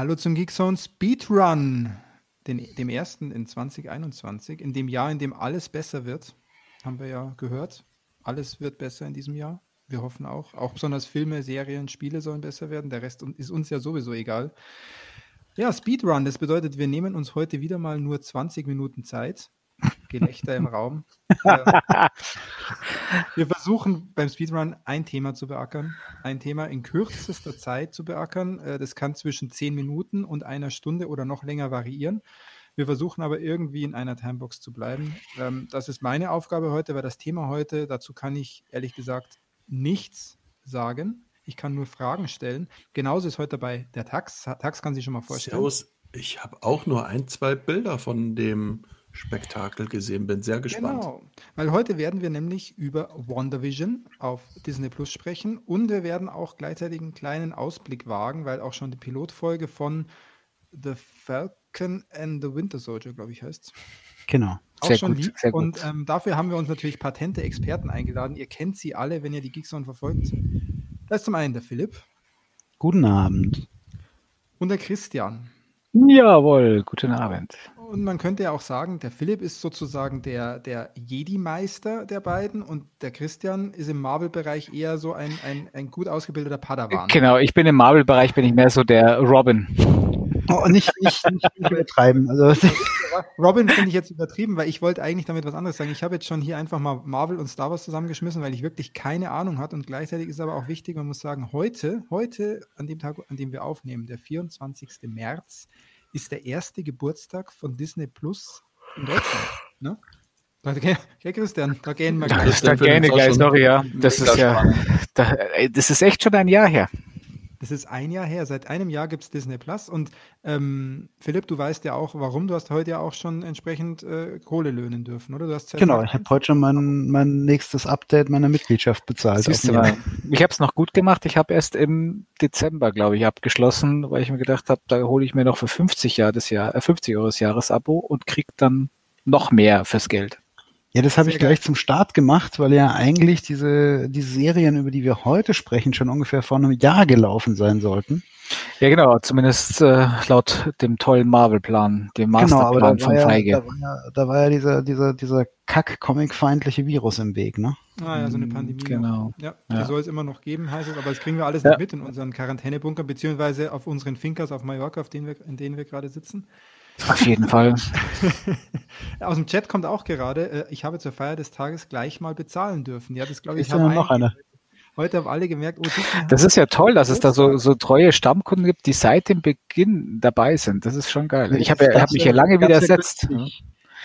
Hallo zum Geekzone Speedrun, den, dem ersten in 2021, in dem Jahr, in dem alles besser wird, haben wir ja gehört. Alles wird besser in diesem Jahr. Wir hoffen auch. Auch besonders Filme, Serien, Spiele sollen besser werden. Der Rest ist uns ja sowieso egal. Ja, Speedrun, das bedeutet, wir nehmen uns heute wieder mal nur 20 Minuten Zeit. Gelächter im Raum. Wir versuchen beim Speedrun ein Thema zu beackern, ein Thema in kürzester Zeit zu beackern. Äh, das kann zwischen 10 Minuten und einer Stunde oder noch länger variieren. Wir versuchen aber irgendwie in einer Timebox zu bleiben. Ähm, das ist meine Aufgabe heute, weil das Thema heute, dazu kann ich ehrlich gesagt nichts sagen. Ich kann nur Fragen stellen. Genauso ist heute dabei der Tax. Tax kann sich schon mal vorstellen. Servus. Ich habe auch nur ein, zwei Bilder von dem Spektakel gesehen. Bin sehr gespannt. Genau, weil heute werden wir nämlich über WandaVision auf Disney Plus sprechen und wir werden auch gleichzeitig einen kleinen Ausblick wagen, weil auch schon die Pilotfolge von The Falcon and the Winter Soldier, glaube ich, heißt. Genau. Auch sehr schon gut, lieb. Sehr und ähm, dafür haben wir uns natürlich patente Experten eingeladen. Ihr kennt sie alle, wenn ihr die Geekzone verfolgt. Da ist zum einen der Philipp. Guten Abend. Und der Christian. Jawohl, guten Abend. Und man könnte ja auch sagen, der Philipp ist sozusagen der, der Jedi-Meister der beiden und der Christian ist im Marvel-Bereich eher so ein, ein, ein gut ausgebildeter Padawan. Genau, ich bin im Marvel-Bereich, bin ich mehr so der Robin. Oh, nicht, nicht, nicht übertreiben. Also, Robin finde ich jetzt übertrieben, weil ich wollte eigentlich damit was anderes sagen. Ich habe jetzt schon hier einfach mal Marvel und Star Wars zusammengeschmissen, weil ich wirklich keine Ahnung hatte. Und gleichzeitig ist aber auch wichtig, man muss sagen, heute, heute, an dem Tag, an dem wir aufnehmen, der 24. März, ist der erste Geburtstag von Disney Plus in Deutschland. Ne? Okay, Christian, da gehen wir gleich. Da gehen wir gleich, sorry, ja. Das ist ja, da, das ist echt schon ein Jahr her. Das ist ein Jahr her. Seit einem Jahr gibt es Disney Plus. Und ähm, Philipp, du weißt ja auch, warum. Du hast heute ja auch schon entsprechend äh, Kohle löhnen dürfen, oder? Du hast genau, ich habe heute schon mein, mein nächstes Update meiner Mitgliedschaft bezahlt. ich habe es noch gut gemacht. Ich habe erst im Dezember, glaube ich, abgeschlossen, weil ich mir gedacht habe, da hole ich mir noch für 50 Jahr das Jahr, äh, 50 Euro das Jahresabo und krieg dann noch mehr fürs Geld. Ja, das habe ich gleich zum Start gemacht, weil ja eigentlich diese, die Serien, über die wir heute sprechen, schon ungefähr vor einem Jahr gelaufen sein sollten. Ja, genau, zumindest äh, laut dem tollen Marvel-Plan, dem Masterplan genau, von ja, Feige. Da war ja, da war ja dieser, dieser, dieser kack-comic-feindliche Virus im Weg, ne? Ah ja, so eine Pandemie. Genau. Ja, die ja. soll es immer noch geben, heißt es, aber das kriegen wir alles ja. nicht mit in unseren Quarantänebunker, beziehungsweise auf unseren Finkers auf Mallorca, auf denen wir, in denen wir gerade sitzen. Auf jeden Fall. Aus dem Chat kommt auch gerade, äh, ich habe zur Feier des Tages gleich mal bezahlen dürfen. Ja, das glaube ich. Ist noch eine. Heute haben alle gemerkt, oh, das ist ja toll, dass es da so, so treue Stammkunden gibt, die seit dem Beginn dabei sind. Das ist schon geil. Ich habe hab mich ja lange widersetzt.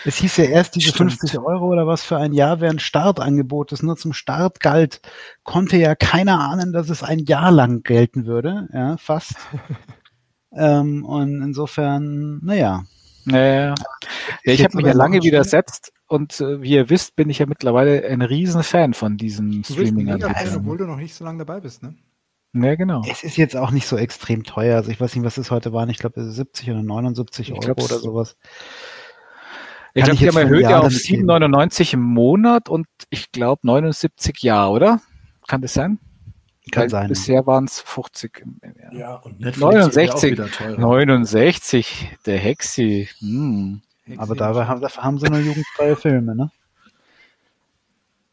Es hieß ja erst, diese Stimmt. 50 Euro oder was für ein Jahr wären Startangebot, das nur zum Start galt, konnte ja keiner ahnen, dass es ein Jahr lang gelten würde, ja, fast. Ähm, und insofern, naja. Naja. Ja, ich habe mich ja lange widersetzt und äh, wie ihr wisst, bin ich ja mittlerweile ein Riesenfan von diesem Streaming-Anbietern. Obwohl du noch nicht so lange dabei bist, ne? Ja, genau. Es ist jetzt auch nicht so extrem teuer. Also ich weiß nicht, was es heute waren. Ich glaube 70 oder 79 Euro oder sowas. Ich glaube, die haben erhöht ja auf 7,99 im Monat und ich glaube 79 Jahr, oder? Kann das sein? Kann sein. Bisher waren es 50 im, Jahr. Ja, und Netflix 69, 69, der Hexi. Hm. Hexi. Aber dabei haben, dafür haben sie nur jugendfreie Filme, ne?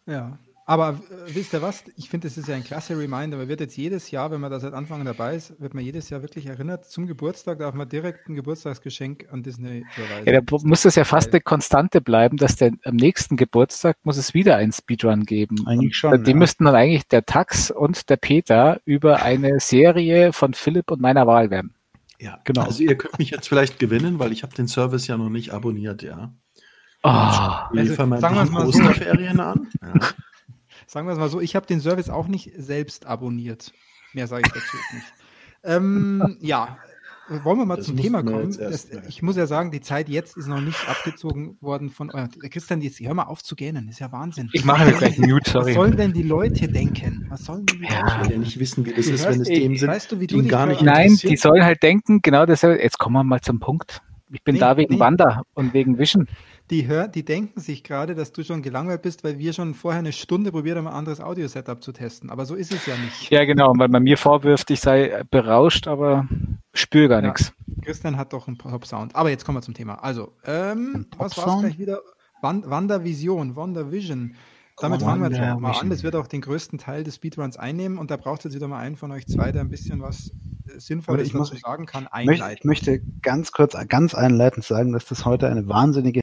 Ja. Aber äh, wisst ihr was? Ich finde, das ist ja ein klasse Reminder. Man wird jetzt jedes Jahr, wenn man da seit Anfang dabei ist, wird man jedes Jahr wirklich erinnert. Zum Geburtstag darf man direkt ein Geburtstagsgeschenk an Disney überweisen. Ja, da muss es ja fast eine Konstante bleiben, dass der am nächsten Geburtstag muss es wieder einen Speedrun geben. Eigentlich schon. Und die ja. müssten dann eigentlich der Tax und der Peter über eine Serie von Philipp und meiner Wahl werden. Ja, genau. Also ihr könnt mich jetzt vielleicht gewinnen, weil ich habe den Service ja noch nicht abonniert, ja. Oh, also, sagen wir mal Osterferien an. Ja. Sagen wir es mal so, ich habe den Service auch nicht selbst abonniert. Mehr sage ich dazu nicht. Ähm, ja, wollen wir mal das zum Thema kommen. Das, ich muss ja sagen, die Zeit jetzt ist noch nicht abgezogen worden von euer. Christian, jetzt hör mal auf zu gähnen, ist ja Wahnsinn. Ich mache jetzt gleich Mute, sorry. Was sollen denn die Leute denken? Was sollen die ja, Leute ja nicht wissen, wie das ist, wenn es dem sind, weißt du, wie du gar nicht Nein, die sollen halt denken, genau das. Jetzt kommen wir mal zum Punkt. Ich bin nee, da wegen nee. Wanda und wegen Vision die, hör, die denken sich gerade, dass du schon gelangweilt bist, weil wir schon vorher eine Stunde probiert haben, ein anderes Audio-Setup zu testen. Aber so ist es ja nicht. Ja, genau, weil man mir vorwirft, ich sei berauscht, aber spüre gar ja, nichts. Christian hat doch einen Top-Sound. Aber jetzt kommen wir zum Thema. Also, ähm, was war es gleich wieder? Wandervision, Wandervision. Damit oh, fangen wir jetzt mal an. Das wird auch den größten Teil des Speedruns einnehmen und da braucht es jetzt wieder mal einen von euch zwei, der ein bisschen was Sinnvolles dazu sagen kann, einleiten. Ich möchte ganz kurz, ganz einleitend sagen, dass das heute eine wahnsinnige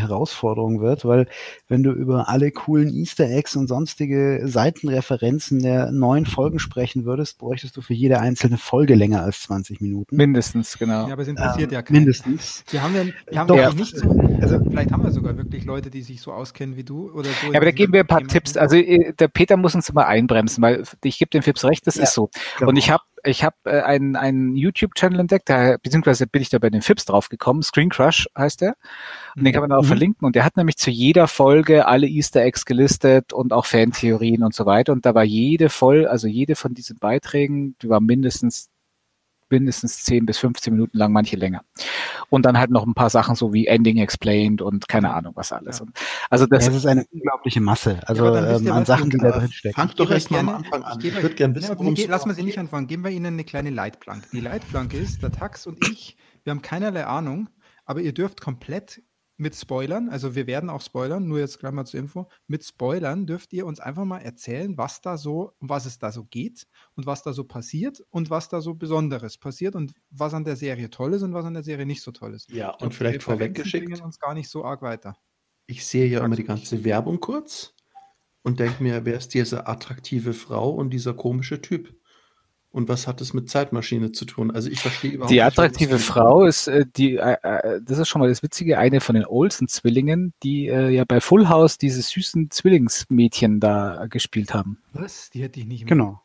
Herausforderung wird, weil wenn du über alle coolen Easter Eggs und sonstige Seitenreferenzen der neuen Folgen sprechen würdest, bräuchtest du für jede einzelne Folge länger als 20 Minuten. Mindestens, genau. Ja, aber es interessiert ähm, ja keinen. Mindestens. Wir haben ja, wir haben Doch, ja nicht so, also vielleicht haben wir sogar wirklich Leute, die sich so auskennen wie du oder so. Ja, aber da geben wir ein paar Tipps. Also äh, der Peter muss uns mal einbremsen, weil ich gebe dem Fips recht, das ja, ist so. Genau. Und ich habe ich habe äh, einen, einen YouTube-Channel entdeckt, da, beziehungsweise bin ich da bei den Fips draufgekommen, Screen Crush heißt der. Und den kann man auch mhm. verlinken. Und der hat nämlich zu jeder Folge alle Easter Eggs gelistet und auch Fantheorien und so weiter. Und da war jede voll, also jede von diesen Beiträgen, die war mindestens mindestens 10 bis 15 Minuten lang, manche länger. Und dann halt noch ein paar Sachen so wie Ending Explained und keine Ahnung was alles. Ja. also das, ja, das, ist eine unglaubliche Masse. Also ja, ähm, an Sachen, die da drin stecken. Fangt doch erst mal am Anfang an. Ich, ich würde gerne wissen, worum Lass mal sie nicht anfangen. Geben wir Ihnen eine kleine Leitplanke. Die Leitplanke ist, der Tax und ich, wir haben keinerlei Ahnung, aber ihr dürft komplett mit Spoilern, also wir werden auch spoilern, nur jetzt gleich mal zur Info, mit Spoilern dürft ihr uns einfach mal erzählen, was da so, um was es da so geht und was da so passiert und was da so Besonderes passiert und was an der Serie toll ist und was an der Serie nicht so toll ist. Ja, und, und vielleicht vorweggeschickt. bringen uns gar nicht so arg weiter. Ich sehe ja immer die ganze Werbung kurz und denke mir, wer ist diese attraktive Frau und dieser komische Typ? Und was hat es mit Zeitmaschine zu tun? Also ich verstehe überhaupt Die attraktive nicht, Frau ist äh, die, äh, äh, das ist schon mal das Witzige, eine von den Olsen-Zwillingen, die äh, ja bei Full House diese süßen Zwillingsmädchen da gespielt haben. Was? Die hätte ich nicht mehr. Genau.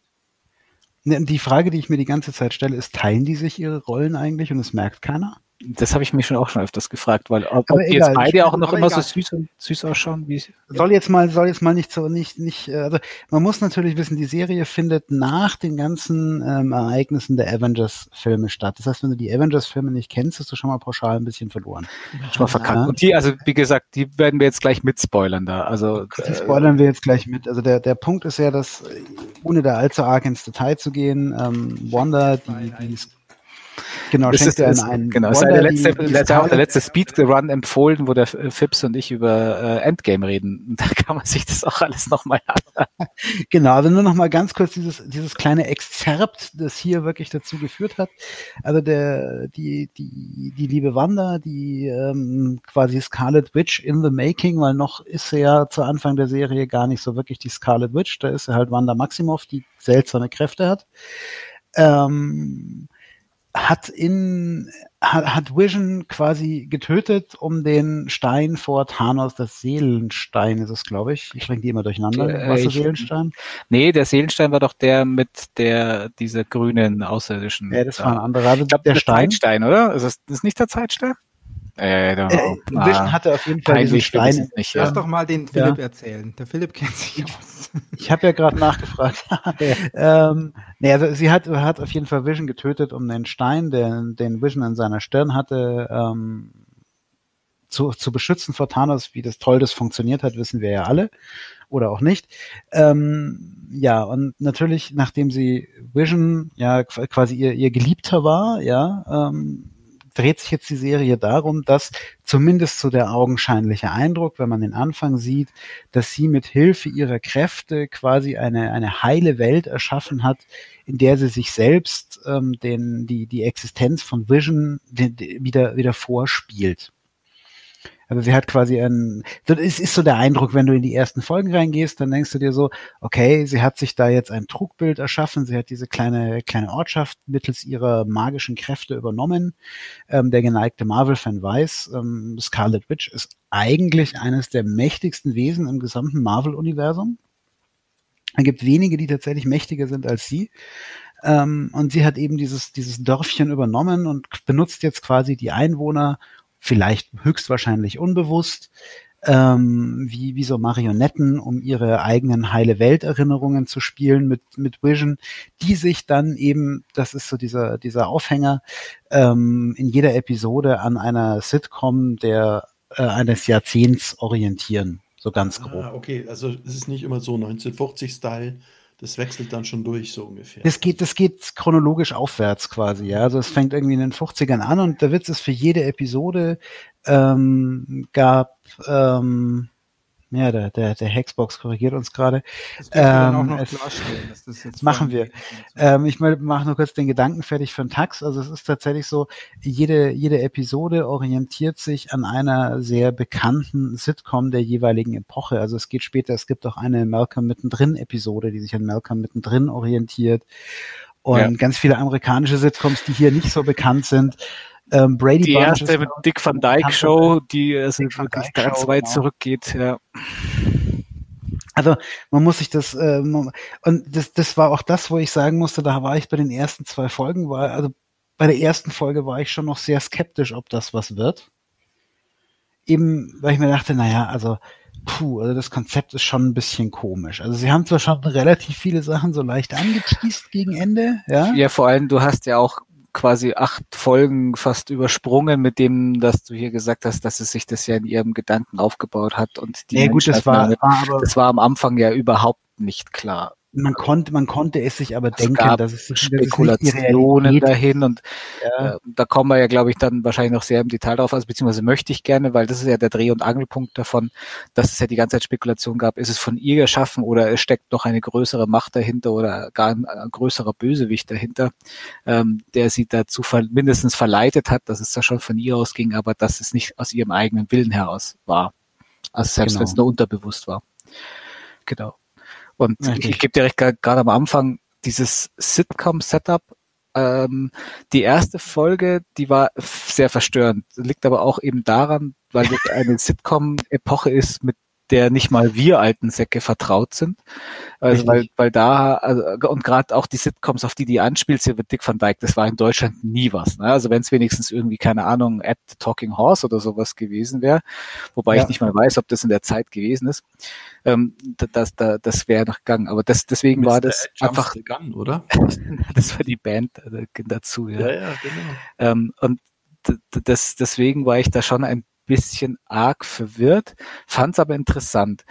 Ne, die Frage, die ich mir die ganze Zeit stelle, ist, teilen die sich ihre Rollen eigentlich und es merkt keiner? Das habe ich mich schon auch schon öfters gefragt, weil ob, ob die jetzt beide auch noch immer egal. so süß und süß ausschauen, wie soll jetzt mal soll jetzt mal nicht so nicht nicht äh, also man muss natürlich wissen, die Serie findet nach den ganzen ähm, Ereignissen der Avengers Filme statt. Das heißt, wenn du die Avengers Filme nicht kennst, hast du schon mal pauschal ein bisschen verloren. Schon mal verkackt. Ja. Und die also wie gesagt, die werden wir jetzt gleich mit spoilern da. Also die äh, spoilern wir jetzt gleich mit. Also der der Punkt ist ja, dass ohne da allzu arg ins Detail zu gehen, ähm, Wanda die, die Genau, das ist, ist, einen genau, ist der letzte, die, die auch der letzte Speedrun empfohlen, wo der Fips und ich über äh, Endgame reden. Da kann man sich das auch alles nochmal an. Genau, also nur nochmal ganz kurz dieses, dieses kleine Exzerpt, das hier wirklich dazu geführt hat. Also der, die, die, die liebe Wanda, die ähm, quasi Scarlet Witch in the making, weil noch ist sie ja zu Anfang der Serie gar nicht so wirklich die Scarlet Witch, da ist sie halt Wanda Maximoff, die seltsame Kräfte hat. Ähm, hat in hat, hat Vision quasi getötet, um den Stein vor Thanos, das Seelenstein ist es, glaube ich. Ich bringe die immer durcheinander. Äh, Was ist der Seelenstein? Nee, der Seelenstein war doch der mit der dieser grünen Außerirdischen. Ja, das war ein anderer. Also ich glaube, der, Stein. Zeitstein, oder? Ist das ist nicht der Zeitstein? Äh, äh, Vision hatte auf jeden Fall diesen Stein. Nicht, ja. Lass doch mal den Philipp ja. erzählen. Der Philipp kennt sich aus. Ich habe ja gerade nachgefragt. ähm, nee, also sie hat, hat auf jeden Fall Vision getötet, um den Stein, den, den Vision in seiner Stirn hatte, ähm, zu, zu beschützen vor Thanos. Wie das toll das funktioniert hat, wissen wir ja alle. Oder auch nicht. Ähm, ja, und natürlich, nachdem sie Vision ja quasi ihr, ihr Geliebter war, ja, ähm, dreht sich jetzt die Serie darum, dass zumindest so der augenscheinliche Eindruck, wenn man den Anfang sieht, dass sie mit Hilfe ihrer Kräfte quasi eine, eine heile Welt erschaffen hat, in der sie sich selbst ähm, den, die, die Existenz von Vision wieder, wieder vorspielt. Also sie hat quasi ein, es ist so der Eindruck, wenn du in die ersten Folgen reingehst, dann denkst du dir so, okay, sie hat sich da jetzt ein Trugbild erschaffen, sie hat diese kleine, kleine Ortschaft mittels ihrer magischen Kräfte übernommen. Ähm, der geneigte Marvel-Fan weiß, ähm, Scarlet Witch ist eigentlich eines der mächtigsten Wesen im gesamten Marvel-Universum. Es gibt wenige, die tatsächlich mächtiger sind als sie. Ähm, und sie hat eben dieses, dieses Dörfchen übernommen und benutzt jetzt quasi die Einwohner, vielleicht höchstwahrscheinlich unbewusst, ähm, wie, wie so Marionetten, um ihre eigenen heile Welterinnerungen zu spielen mit, mit Vision, die sich dann eben, das ist so dieser, dieser Aufhänger, ähm, in jeder Episode an einer Sitcom der äh, eines Jahrzehnts orientieren, so ganz grob. Ah, okay, also es ist nicht immer so 1940-Style, das wechselt dann schon durch, so ungefähr. Das geht, das geht chronologisch aufwärts quasi, ja. Also es fängt irgendwie in den 50ern an und der Witz ist für jede Episode ähm, gab ähm, ja, der, der, der Hexbox korrigiert uns gerade. Ähm, machen wir. Ähm, ich mache nur kurz den Gedanken fertig für den Tax. Also es ist tatsächlich so, jede, jede Episode orientiert sich an einer sehr bekannten Sitcom der jeweiligen Epoche. Also es geht später, es gibt auch eine Malcolm mittendrin Episode, die sich an Malcolm mittendrin orientiert. Und ja. ganz viele amerikanische Sitcoms, die hier nicht so bekannt sind, ähm, Brady die Bunch erste mit Dick Van Dyke Show, die also wirklich ganz weit genau. zurückgeht. Ja. Also man muss sich das äh, und das, das war auch das, wo ich sagen musste, da war ich bei den ersten zwei Folgen, war also bei der ersten Folge war ich schon noch sehr skeptisch, ob das was wird. Eben, weil ich mir dachte, naja, also puh, also das Konzept ist schon ein bisschen komisch. Also sie haben zwar schon relativ viele Sachen so leicht angeteased gegen Ende, ja. Ja, vor allem, du hast ja auch quasi acht Folgen fast übersprungen mit dem, dass du hier gesagt hast, dass es sich das ja in ihrem Gedanken aufgebaut hat und die ja, gut, das war, war das war am Anfang ja überhaupt nicht klar man konnte, man konnte es sich aber es denken, gab dass es Spekulationen dahin und ja. äh, da kommen wir ja, glaube ich, dann wahrscheinlich noch sehr im Detail drauf, also beziehungsweise möchte ich gerne, weil das ist ja der Dreh- und Angelpunkt davon, dass es ja die ganze Zeit Spekulation gab, ist es von ihr geschaffen oder es steckt noch eine größere Macht dahinter oder gar ein, ein größerer Bösewicht dahinter, ähm, der sie dazu ver mindestens verleitet hat, dass es da schon von ihr ausging, aber dass es nicht aus ihrem eigenen Willen heraus war. Also selbst genau. wenn es nur unterbewusst war. Genau. Und ich, ich gebe dir recht, gerade am Anfang dieses Sitcom-Setup, ähm, die erste Folge, die war sehr verstörend. Liegt aber auch eben daran, weil es eine Sitcom-Epoche ist, mit der nicht mal wir alten Säcke vertraut sind. Also weil, weil da, also, und gerade auch die Sitcoms, auf die die anspielt, sie wird Dick van Dyke, das war in Deutschland nie was. Ne? Also wenn es wenigstens irgendwie, keine Ahnung, at the Talking Horse oder sowas gewesen wäre, wobei ja. ich nicht mal weiß, ob das in der Zeit gewesen ist, ähm, das, das, das wäre noch gegangen. Aber das, deswegen Mr. war das einfach. Gun, oder? das war die Band äh, dazu, ja. Ja, ja, genau. Ähm, und das, deswegen war ich da schon ein bisschen arg verwirrt, fand es aber interessant.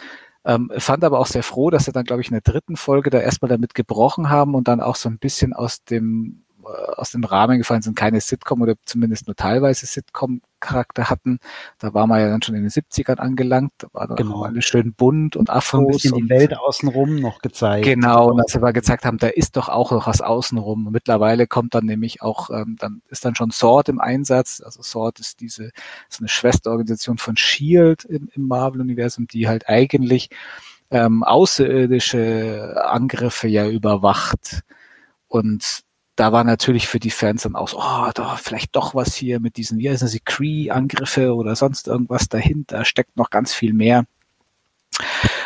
Ähm, fand aber auch sehr froh, dass sie dann, glaube ich, in der dritten Folge da erstmal damit gebrochen haben und dann auch so ein bisschen aus dem aus dem Rahmen gefallen sind, keine Sitcom oder zumindest nur teilweise Sitcom-Charakter hatten. Da war man ja dann schon in den 70ern angelangt, da war dann genau. alles schön bunt und Afros. ein bisschen und, die Welt außenrum noch gezeigt. Genau, und als wir gezeigt haben, da ist doch auch noch was außenrum. Und mittlerweile kommt dann nämlich auch, ähm, dann ist dann schon Sword im Einsatz. Also Sword ist diese, ist eine Schwesterorganisation von S.H.I.E.L.D. im, im Marvel-Universum, die halt eigentlich ähm, außerirdische Angriffe ja überwacht. Und da war natürlich für die Fans dann auch so, oh, da vielleicht doch was hier mit diesen, wie heißen sie, Cree-Angriffe oder sonst irgendwas dahinter, steckt noch ganz viel mehr.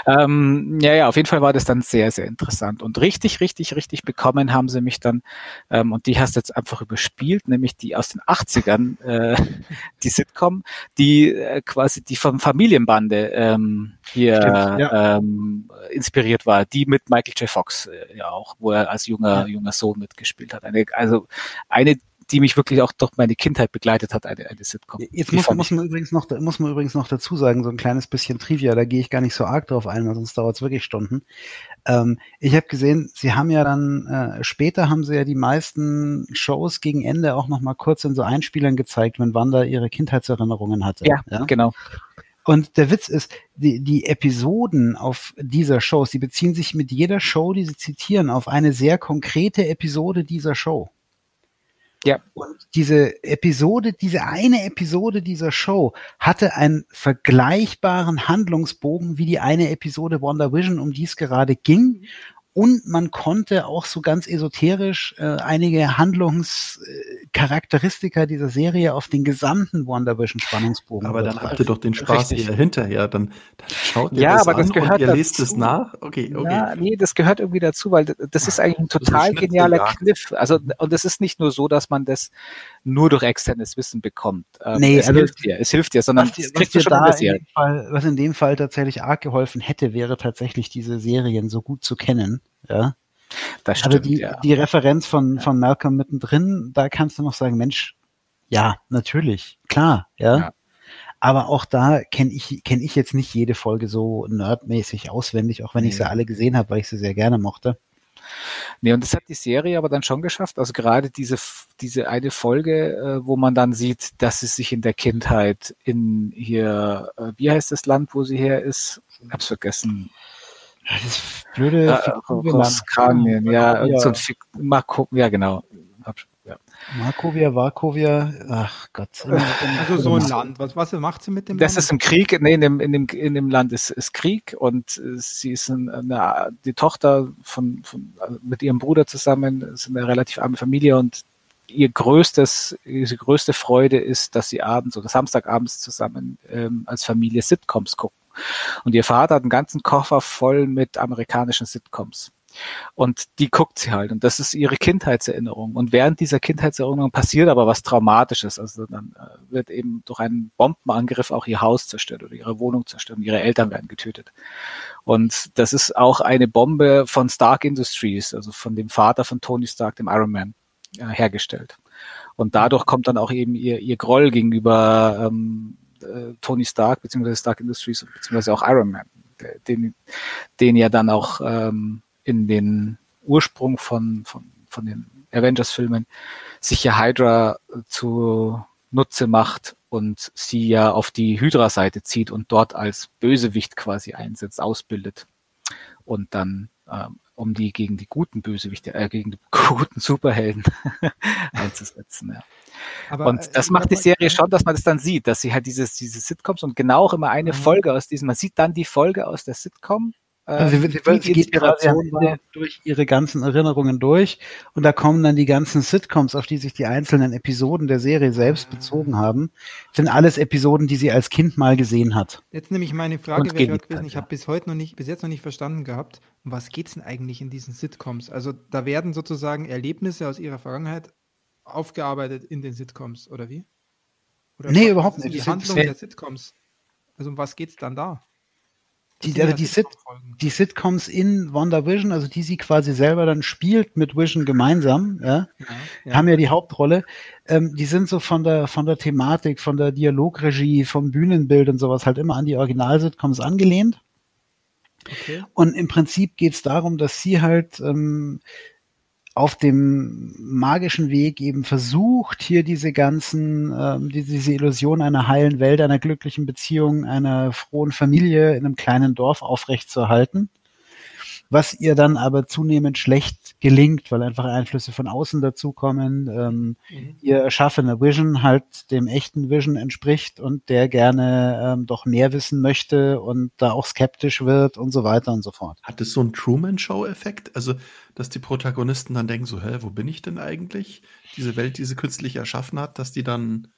Ähm, ja, ja, auf jeden Fall war das dann sehr, sehr interessant. Und richtig, richtig, richtig bekommen haben sie mich dann, ähm, und die hast du jetzt einfach überspielt, nämlich die aus den 80ern, äh, die Sitcom, die äh, quasi die vom Familienbande ähm, hier Stimmt, ja. ähm, inspiriert war, die mit Michael J. Fox äh, ja auch, wo er als junger, junger Sohn mitgespielt hat. Eine, also eine die mich wirklich auch durch meine Kindheit begleitet hat, eine, eine Sitcom. Jetzt muss, muss, man übrigens noch, muss man übrigens noch dazu sagen, so ein kleines bisschen Trivia, da gehe ich gar nicht so arg drauf ein, weil sonst dauert es wirklich Stunden. Ähm, ich habe gesehen, sie haben ja dann, äh, später haben sie ja die meisten Shows gegen Ende auch noch mal kurz in so Einspielern gezeigt, wenn Wanda ihre Kindheitserinnerungen hatte. Ja, ja? genau. Und der Witz ist, die, die Episoden auf dieser Shows, die beziehen sich mit jeder Show, die sie zitieren, auf eine sehr konkrete Episode dieser Show. Ja. Und diese Episode, diese eine Episode dieser Show hatte einen vergleichbaren Handlungsbogen wie die eine Episode Wonder Vision, um die es gerade ging. Und man konnte auch so ganz esoterisch äh, einige Handlungscharakteristika dieser Serie auf den gesamten WandaVision Spannungsbogen. Aber dann habt ihr doch den Spaß eher hinterher. Dann, dann schaut ihr ja, das aber das an gehört und ihr dazu. lest es nach. Okay, okay. Ja, nee, das gehört irgendwie dazu, weil das ist eigentlich ein Das total genialer. Kniff. Also, und es ist nicht nur so, dass man das nur durch externes Wissen bekommt. Ähm, Nee, es also- hilft dir, es hilft dir, sondern was dir, was dir da in dem Fall, was in dem Fall tatsächlich arg geholfen hätte, wäre tatsächlich diese Serien so gut zu kennen. Ja. Das Also stimmt, die, ja. die Referenz von, von Malcolm mittendrin, da kannst du noch sagen, Mensch, ja, natürlich, klar, ja. Ja. Aber auch da kenne ich, kenn ich jetzt nicht jede Folge so nerdmäßig auswendig, auch wenn ich Nee. sie alle gesehen habe, weil ich sie sehr gerne mochte. Nee, und das hat die Serie aber dann schon geschafft. Also gerade diese, diese eine Folge, äh, wo man dann sieht, dass sie sich in der Kindheit in hier, äh, wie heißt das Land, wo sie her ist? Ich hab's vergessen. Das blöde Äh. Roskanien, ja, irgend so ein Fik Marco, ja genau. Markovia, Varkovia, ach Gott. Also so ein Land. Was, was macht sie mit dem Das Land? ist im Krieg, nee, in dem, in dem, in dem Land ist, ist Krieg und äh, sie ist ein, eine, die Tochter von, von, also mit ihrem Bruder zusammen, ist eine relativ arme Familie und ihr größtes, ihre größte Freude ist, dass sie abends oder Samstagabends zusammen ähm, als Familie Sitcoms gucken. Und ihr Vater hat einen ganzen Koffer voll mit amerikanischen Sitcoms. Und die guckt sie halt. Und das ist ihre Kindheitserinnerung. Und während dieser Kindheitserinnerung passiert aber was Traumatisches. Also dann äh, wird eben durch einen Bombenangriff auch ihr Haus zerstört oder ihre Wohnung zerstört und ihre Eltern werden getötet. Und das ist auch eine Bombe von Stark Industries, also von dem Vater von Tony Stark, dem Iron Man, äh, hergestellt. Und dadurch kommt dann auch eben ihr, ihr Groll gegenüber ähm, äh, Tony Stark, beziehungsweise Stark Industries, beziehungsweise auch Iron Man, den, den ja dann auch ähm, in den Ursprung von, von, von den Avengers-Filmen sich ja Hydra zu Nutze macht und sie ja auf die Hydra-Seite zieht und dort als Bösewicht quasi einsetzt, ausbildet und dann ähm, um die gegen die guten Bösewichte, äh, gegen die guten Superhelden einzusetzen. Ja. Aber, Und äh, das macht die Serie schon, dass man das dann sieht, dass sie halt dieses, diese Sitcoms und genau auch immer eine Mhm. Folge aus diesem, man sieht dann die Folge aus der Sitcom. Also sie, sie, die sie geht Inspiration war. Ende durch ihre ganzen Erinnerungen durch und da kommen dann die ganzen Sitcoms, auf die sich die einzelnen Episoden der Serie selbst bezogen haben. Das sind alles Episoden, die sie als Kind mal gesehen hat. Jetzt nämlich meine Frage wäre gewesen, ich habe bis heute noch nicht, bis jetzt noch nicht verstanden gehabt, um was geht's denn eigentlich in diesen Sitcoms? Also da werden sozusagen Erlebnisse aus ihrer Vergangenheit aufgearbeitet in den Sitcoms, oder wie? Oder Nee, überhaupt nicht. Die Handlung der Sitcoms. Also um was geht's dann da? Die, ja die, Sit, die Sitcoms in WandaVision, also die sie quasi selber dann spielt mit Vision gemeinsam, ja, Ja, ja. haben ja die Hauptrolle. Ähm, die sind so von der von der Thematik, von der Dialogregie, vom Bühnenbild und sowas halt immer an die Original-Sitcoms angelehnt. Okay. Und im Prinzip geht es darum, dass sie halt ähm, auf dem magischen Weg eben versucht, hier diese ganzen, ähm, die, diese Illusion einer heilen Welt, einer glücklichen Beziehung, einer frohen Familie in einem kleinen Dorf aufrechtzuerhalten. Was ihr dann aber zunehmend schlecht gelingt, weil einfach Einflüsse von außen dazukommen, ähm, Mhm. ihr erschaffener Vision halt dem echten Vision entspricht und der gerne ähm, doch mehr wissen möchte und da auch skeptisch wird und so weiter und so fort. Hat es so einen Truman-Show-Effekt? Also, dass die Protagonisten dann denken, so, hä, wo bin ich denn eigentlich? Diese Welt, die sie künstlich erschaffen hat, dass die dann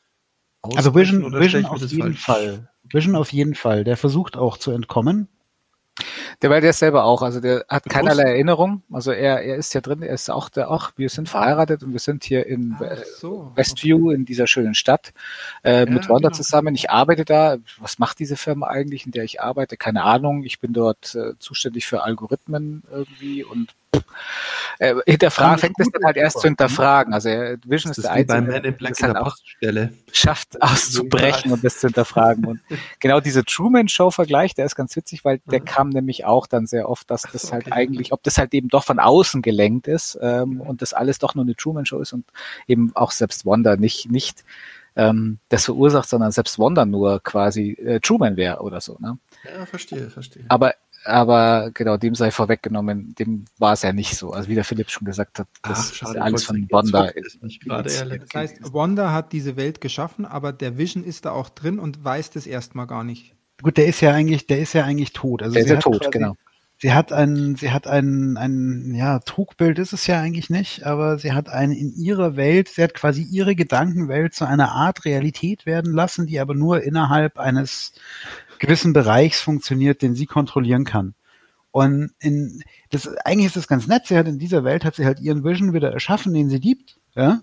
Also Vision, Vision auf jeden falsch? Fall. Vision auf jeden Fall. Der versucht auch zu entkommen. Der war der selber auch, also der hat Bewusst? keinerlei Erinnerung. Also er, er ist ja drin, er ist auch der, ach, wir sind verheiratet und wir sind hier in so. Westview in dieser schönen Stadt äh, mit Ja, Wanda genau. zusammen. Ich arbeite da. Was macht diese Firma eigentlich, in der ich arbeite? Keine Ahnung. Ich bin dort äh, zuständig für Algorithmen irgendwie und äh, hinterfragen, fängt es dann halt erst zu ne? hinterfragen. Also er, Vision ist ist der wie bei Einzige, Man in der Black halt auch schafft auszubrechen und das zu hinterfragen. Und genau diese Truman-Show-Vergleich, der ist ganz witzig, weil der Mhm. kam nämlich auch dann sehr oft, dass das halt okay. eigentlich, ob das halt eben doch von außen gelenkt ist ähm, und das alles doch nur eine Truman-Show ist und eben auch selbst Wanda nicht, nicht ähm, das verursacht, sondern selbst Wanda nur quasi äh, Truman wäre oder so. Ne? Ja, verstehe, verstehe. Aber aber genau, dem sei vorweggenommen, dem war es ja nicht so. Also wie der Philipp schon gesagt hat, das Ach, schade, ist alles von Wanda. Das heißt. Wanda hat diese Welt geschaffen, aber der Vision ist da auch drin und weiß das erstmal gar nicht. Gut, der ist ja eigentlich, der ist ja eigentlich tot. Also Der ist ja tot, quasi, genau. sie hat ein, sie hat ein, ein, ja, Trugbild ist es ja eigentlich nicht, aber sie hat ein in ihrer Welt, sie hat quasi ihre Gedankenwelt zu einer Art Realität werden lassen, die aber nur innerhalb eines gewissen Bereichs funktioniert, den sie kontrollieren kann. Und in, das, eigentlich ist das ganz nett. Sie hat in dieser Welt hat sie halt ihren Vision wieder erschaffen, den sie liebt, ja.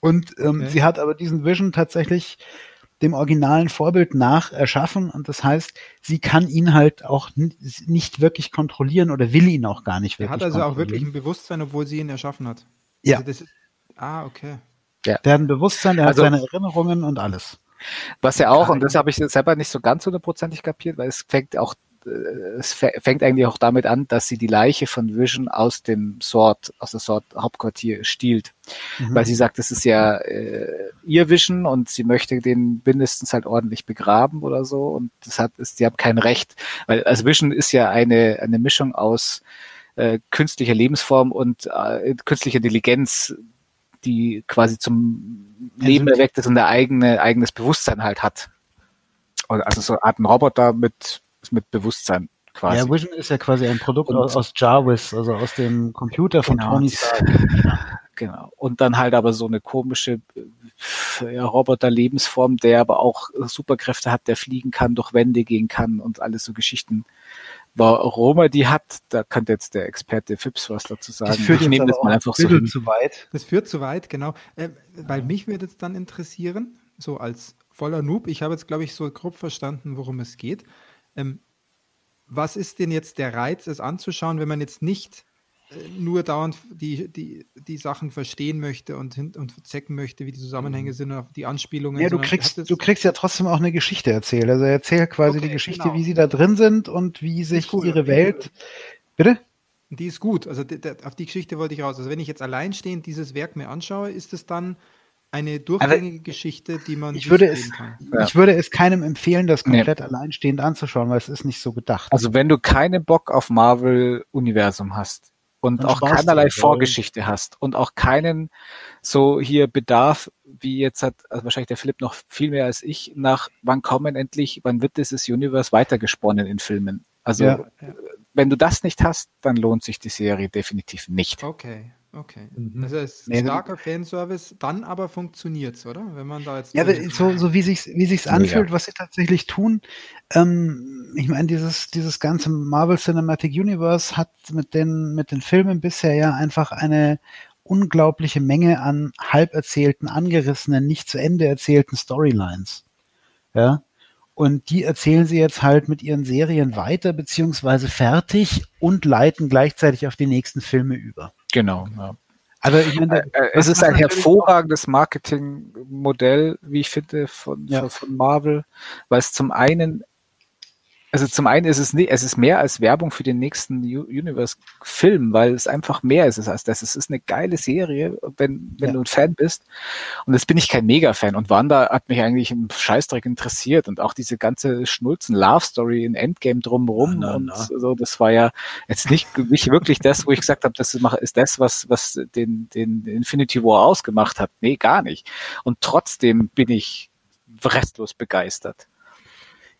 Und ähm, okay. sie hat aber diesen Vision tatsächlich dem originalen Vorbild nach erschaffen und das heißt, sie kann ihn halt auch nicht wirklich kontrollieren oder will ihn auch gar nicht wirklich. Er hat also auch wirklich ein Bewusstsein, obwohl sie ihn erschaffen hat. Ja. Also ist, ah, okay. Ja. Der hat ein Bewusstsein, der also, hat seine Erinnerungen und alles. Was ja auch, und das habe ich selber nicht so ganz hundertprozentig kapiert, weil es fängt auch äh, es fängt eigentlich auch damit an, dass sie die Leiche von Vision aus dem Sword, aus der Sword Hauptquartier stiehlt. Mhm. Weil sie sagt, das ist ja äh, ihr Vision und sie möchte den mindestens halt ordentlich begraben oder so und das hat, ist, sie hat kein Recht. Weil also Vision ist ja eine, eine Mischung aus äh, künstlicher Lebensform und äh, künstlicher Intelligenz, die quasi zum Leben erweckt ist und ein eigene, eigenes Bewusstsein halt hat. Also so eine Art ein Roboter mit mit Bewusstsein quasi. Ja, Vision ist ja quasi ein Produkt und, aus Jarvis, also aus dem Computer von genau, Tony Stark. Genau. Und dann halt aber so eine komische ja, Roboter-Lebensform, der aber auch Superkräfte hat, der fliegen kann, durch Wände gehen kann und alles so Geschichten. Warum er die hat, da könnte jetzt der Experte Phipps was dazu sagen. Das führt ich nehme das mal einfach so hin. zu weit. Das führt zu weit, genau. Äh, weil mich würde es dann interessieren, so als voller Noob, ich habe jetzt, glaube ich, so grob verstanden, worum es geht. Ähm, was ist denn jetzt der Reiz, es anzuschauen, wenn man jetzt nicht nur dauernd die, die, die Sachen verstehen möchte und, und checken möchte, wie die Zusammenhänge mhm. sind und die Anspielungen. Ja, du kriegst, du kriegst ja trotzdem auch eine Geschichte erzählt. Also erzähl quasi okay, die Geschichte, genau. wie sie da drin sind und wie sich cool, ihre Welt. Bitte? Die ist gut. Also die, die, auf die Geschichte wollte ich raus. Also wenn ich jetzt alleinstehend dieses Werk mir anschaue, ist es dann eine durchgängige Geschichte, die man ich würde es, kann. Ich würde es keinem empfehlen, das komplett nee. alleinstehend anzuschauen, weil es ist nicht so gedacht. Also wenn du keinen Bock auf Marvel-Universum hast und Dann auch keinerlei Vorgeschichte hast und auch keinen so hier Bedarf, wie jetzt hat also wahrscheinlich der Philipp noch viel mehr als ich, nach wann kommen endlich, wann wird dieses Universe weitergesponnen in Filmen. Also ja. wenn du das nicht hast, dann lohnt sich die Serie definitiv nicht. Okay. Okay. Mhm. Das heißt, starker Fanservice, dann aber funktioniert es, oder? Wenn man da jetzt. Ja, so, so wie sich wie sich's anfühlt, ja. was sie tatsächlich tun. Ähm, ich meine, dieses, dieses ganze Marvel Cinematic Universe hat mit den, mit den Filmen bisher ja einfach eine unglaubliche Menge an halb erzählten, angerissenen, nicht zu Ende erzählten Storylines. Ja. Und die erzählen sie jetzt halt mit ihren Serien weiter, beziehungsweise fertig und leiten gleichzeitig auf die nächsten Filme über. Genau. Ja. Also ich meine, äh, äh es ist ein hervorragendes Marketingmodell, wie ich finde, von, ja. von Marvel, weil es zum einen also zum einen ist es nicht, es ist mehr als Werbung für den nächsten Universe-Film, weil es einfach mehr ist als das. Es ist eine geile Serie, wenn, wenn ja. du ein Fan bist. Und jetzt bin ich kein Mega-Fan. Und Wanda hat mich eigentlich im Scheißdreck interessiert und auch diese ganze Schnulzen-Love-Story in Endgame drumherum na, und so, das war ja jetzt nicht, nicht wirklich das, wo ich gesagt habe, das ist das, was, was den, den Infinity War ausgemacht hat. Nee, gar nicht. Und trotzdem bin ich restlos begeistert.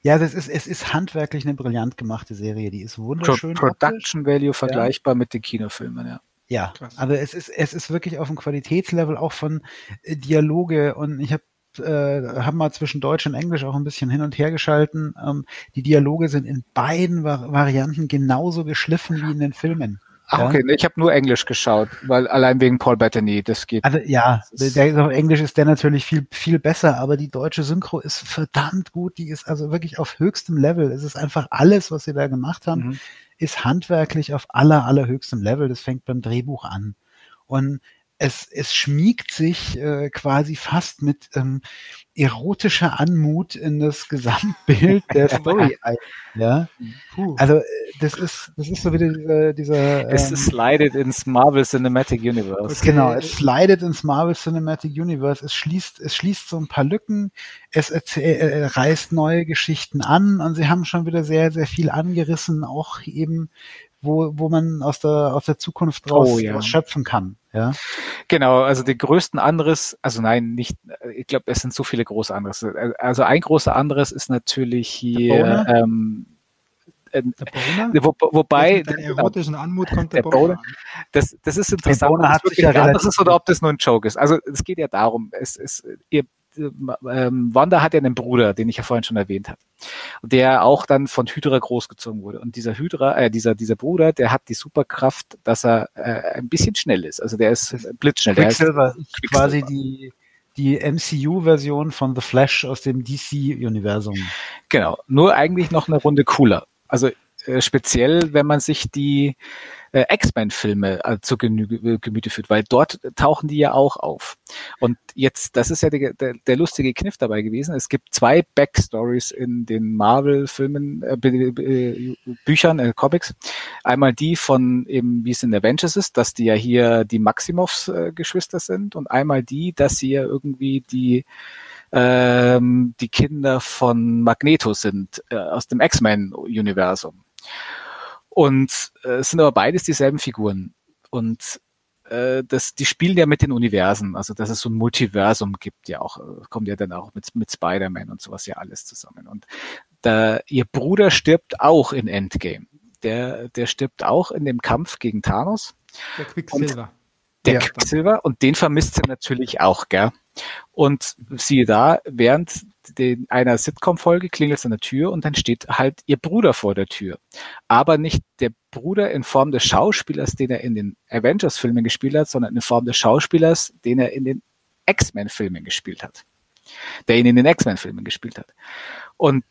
Ja, das ist, es ist handwerklich eine brillant gemachte Serie. Die ist wunderschön. Pro Production Value vergleichbar ja. mit den Kinofilmen, ja. Ja, Krass. aber es ist, es ist wirklich auf dem Qualitätslevel auch von äh, Dialoge und ich habe äh, haben mal zwischen Deutsch und Englisch auch ein bisschen hin und her geschalten. Ähm, die Dialoge sind in beiden Vari Varianten genauso geschliffen wie in den Filmen. Ach, ja? okay, ich habe nur Englisch geschaut, weil allein wegen Paul Bettany, das geht. Also ja, der, auf Englisch ist der natürlich viel, viel besser, aber die deutsche Synchro ist verdammt gut, die ist also wirklich auf höchstem Level. Es ist einfach alles, was sie da gemacht haben, mhm. ist handwerklich auf aller, allerhöchstem Level. Das fängt beim Drehbuch an. Und es, es schmiegt sich äh, quasi fast mit ähm, erotischer Anmut in das Gesamtbild der Story ein. Ja? Puh. Also äh, das ist, das ist so wie dieser, dieser Es ähm, slidet ins Marvel Cinematic Universe. Genau, es slidet ins Marvel Cinematic Universe. Es schließt, es schließt so ein paar Lücken, es erzähl, äh, reißt neue Geschichten an und sie haben schon wieder sehr, sehr viel angerissen, auch eben wo, wo man aus der, aus der Zukunft raus, oh, ja. schöpfen kann. Ja. Genau, also die größten anderes, also nein, nicht, ich glaube, es sind so viele große anderes. Also ein großer anderes ist natürlich hier, ähm, äh, wo, wobei der erotischen Anmut kommt der, der Boner, das, das ist interessant, ob das ja ist oder ob das nur ein Joke ist. Also es geht ja darum, es, es, ihr ähm, Wanda hat ja einen Bruder, den ich ja vorhin schon erwähnt habe, der auch dann von Hydra großgezogen wurde. Und dieser Hydra, äh, dieser dieser Bruder, der hat die Superkraft, dass er äh, ein bisschen schnell ist. Also der ist blitzschnell. Quicksilver ist quasi die die MCU-Version von The Flash aus dem DC-Universum. Genau, nur eigentlich noch eine Runde cooler. Also äh, speziell, wenn man sich die äh, X-Men-Filme äh, zu äh, Gemüte führt, weil dort tauchen die ja auch auf. Und jetzt, das ist ja der, der, der lustige Kniff dabei gewesen. Es gibt zwei Backstories in den Marvel-Filmen, äh, Büchern, äh, Comics. Einmal die von eben, wie es in Avengers ist, dass die ja hier die Maximovs äh, sind und einmal die, dass sie ja irgendwie die ähm, die Kinder von Magneto sind äh, aus dem X-Men-Universum. Und äh, es sind aber beides dieselben Figuren. Und äh, das, die spielen ja mit den Universen, also dass es so ein Multiversum gibt, ja auch, äh, kommt ja dann auch mit, mit Spider-Man und sowas ja alles zusammen. Und da, ihr Bruder stirbt auch in Endgame. Der, der stirbt auch in dem Kampf gegen Thanos. Der Quicksilver. Der ja. Quicksilver und den vermisst sie natürlich auch, gell? Und siehe da, während den, einer Sitcom-Folge klingelt es an der Tür und dann steht halt ihr Bruder vor der Tür. Aber nicht der Bruder in Form des Schauspielers, den er in den Avengers-Filmen gespielt hat, sondern in Form des Schauspielers, den er in den X-Men-Filmen gespielt hat. Der ihn in den X-Men-Filmen gespielt hat. Und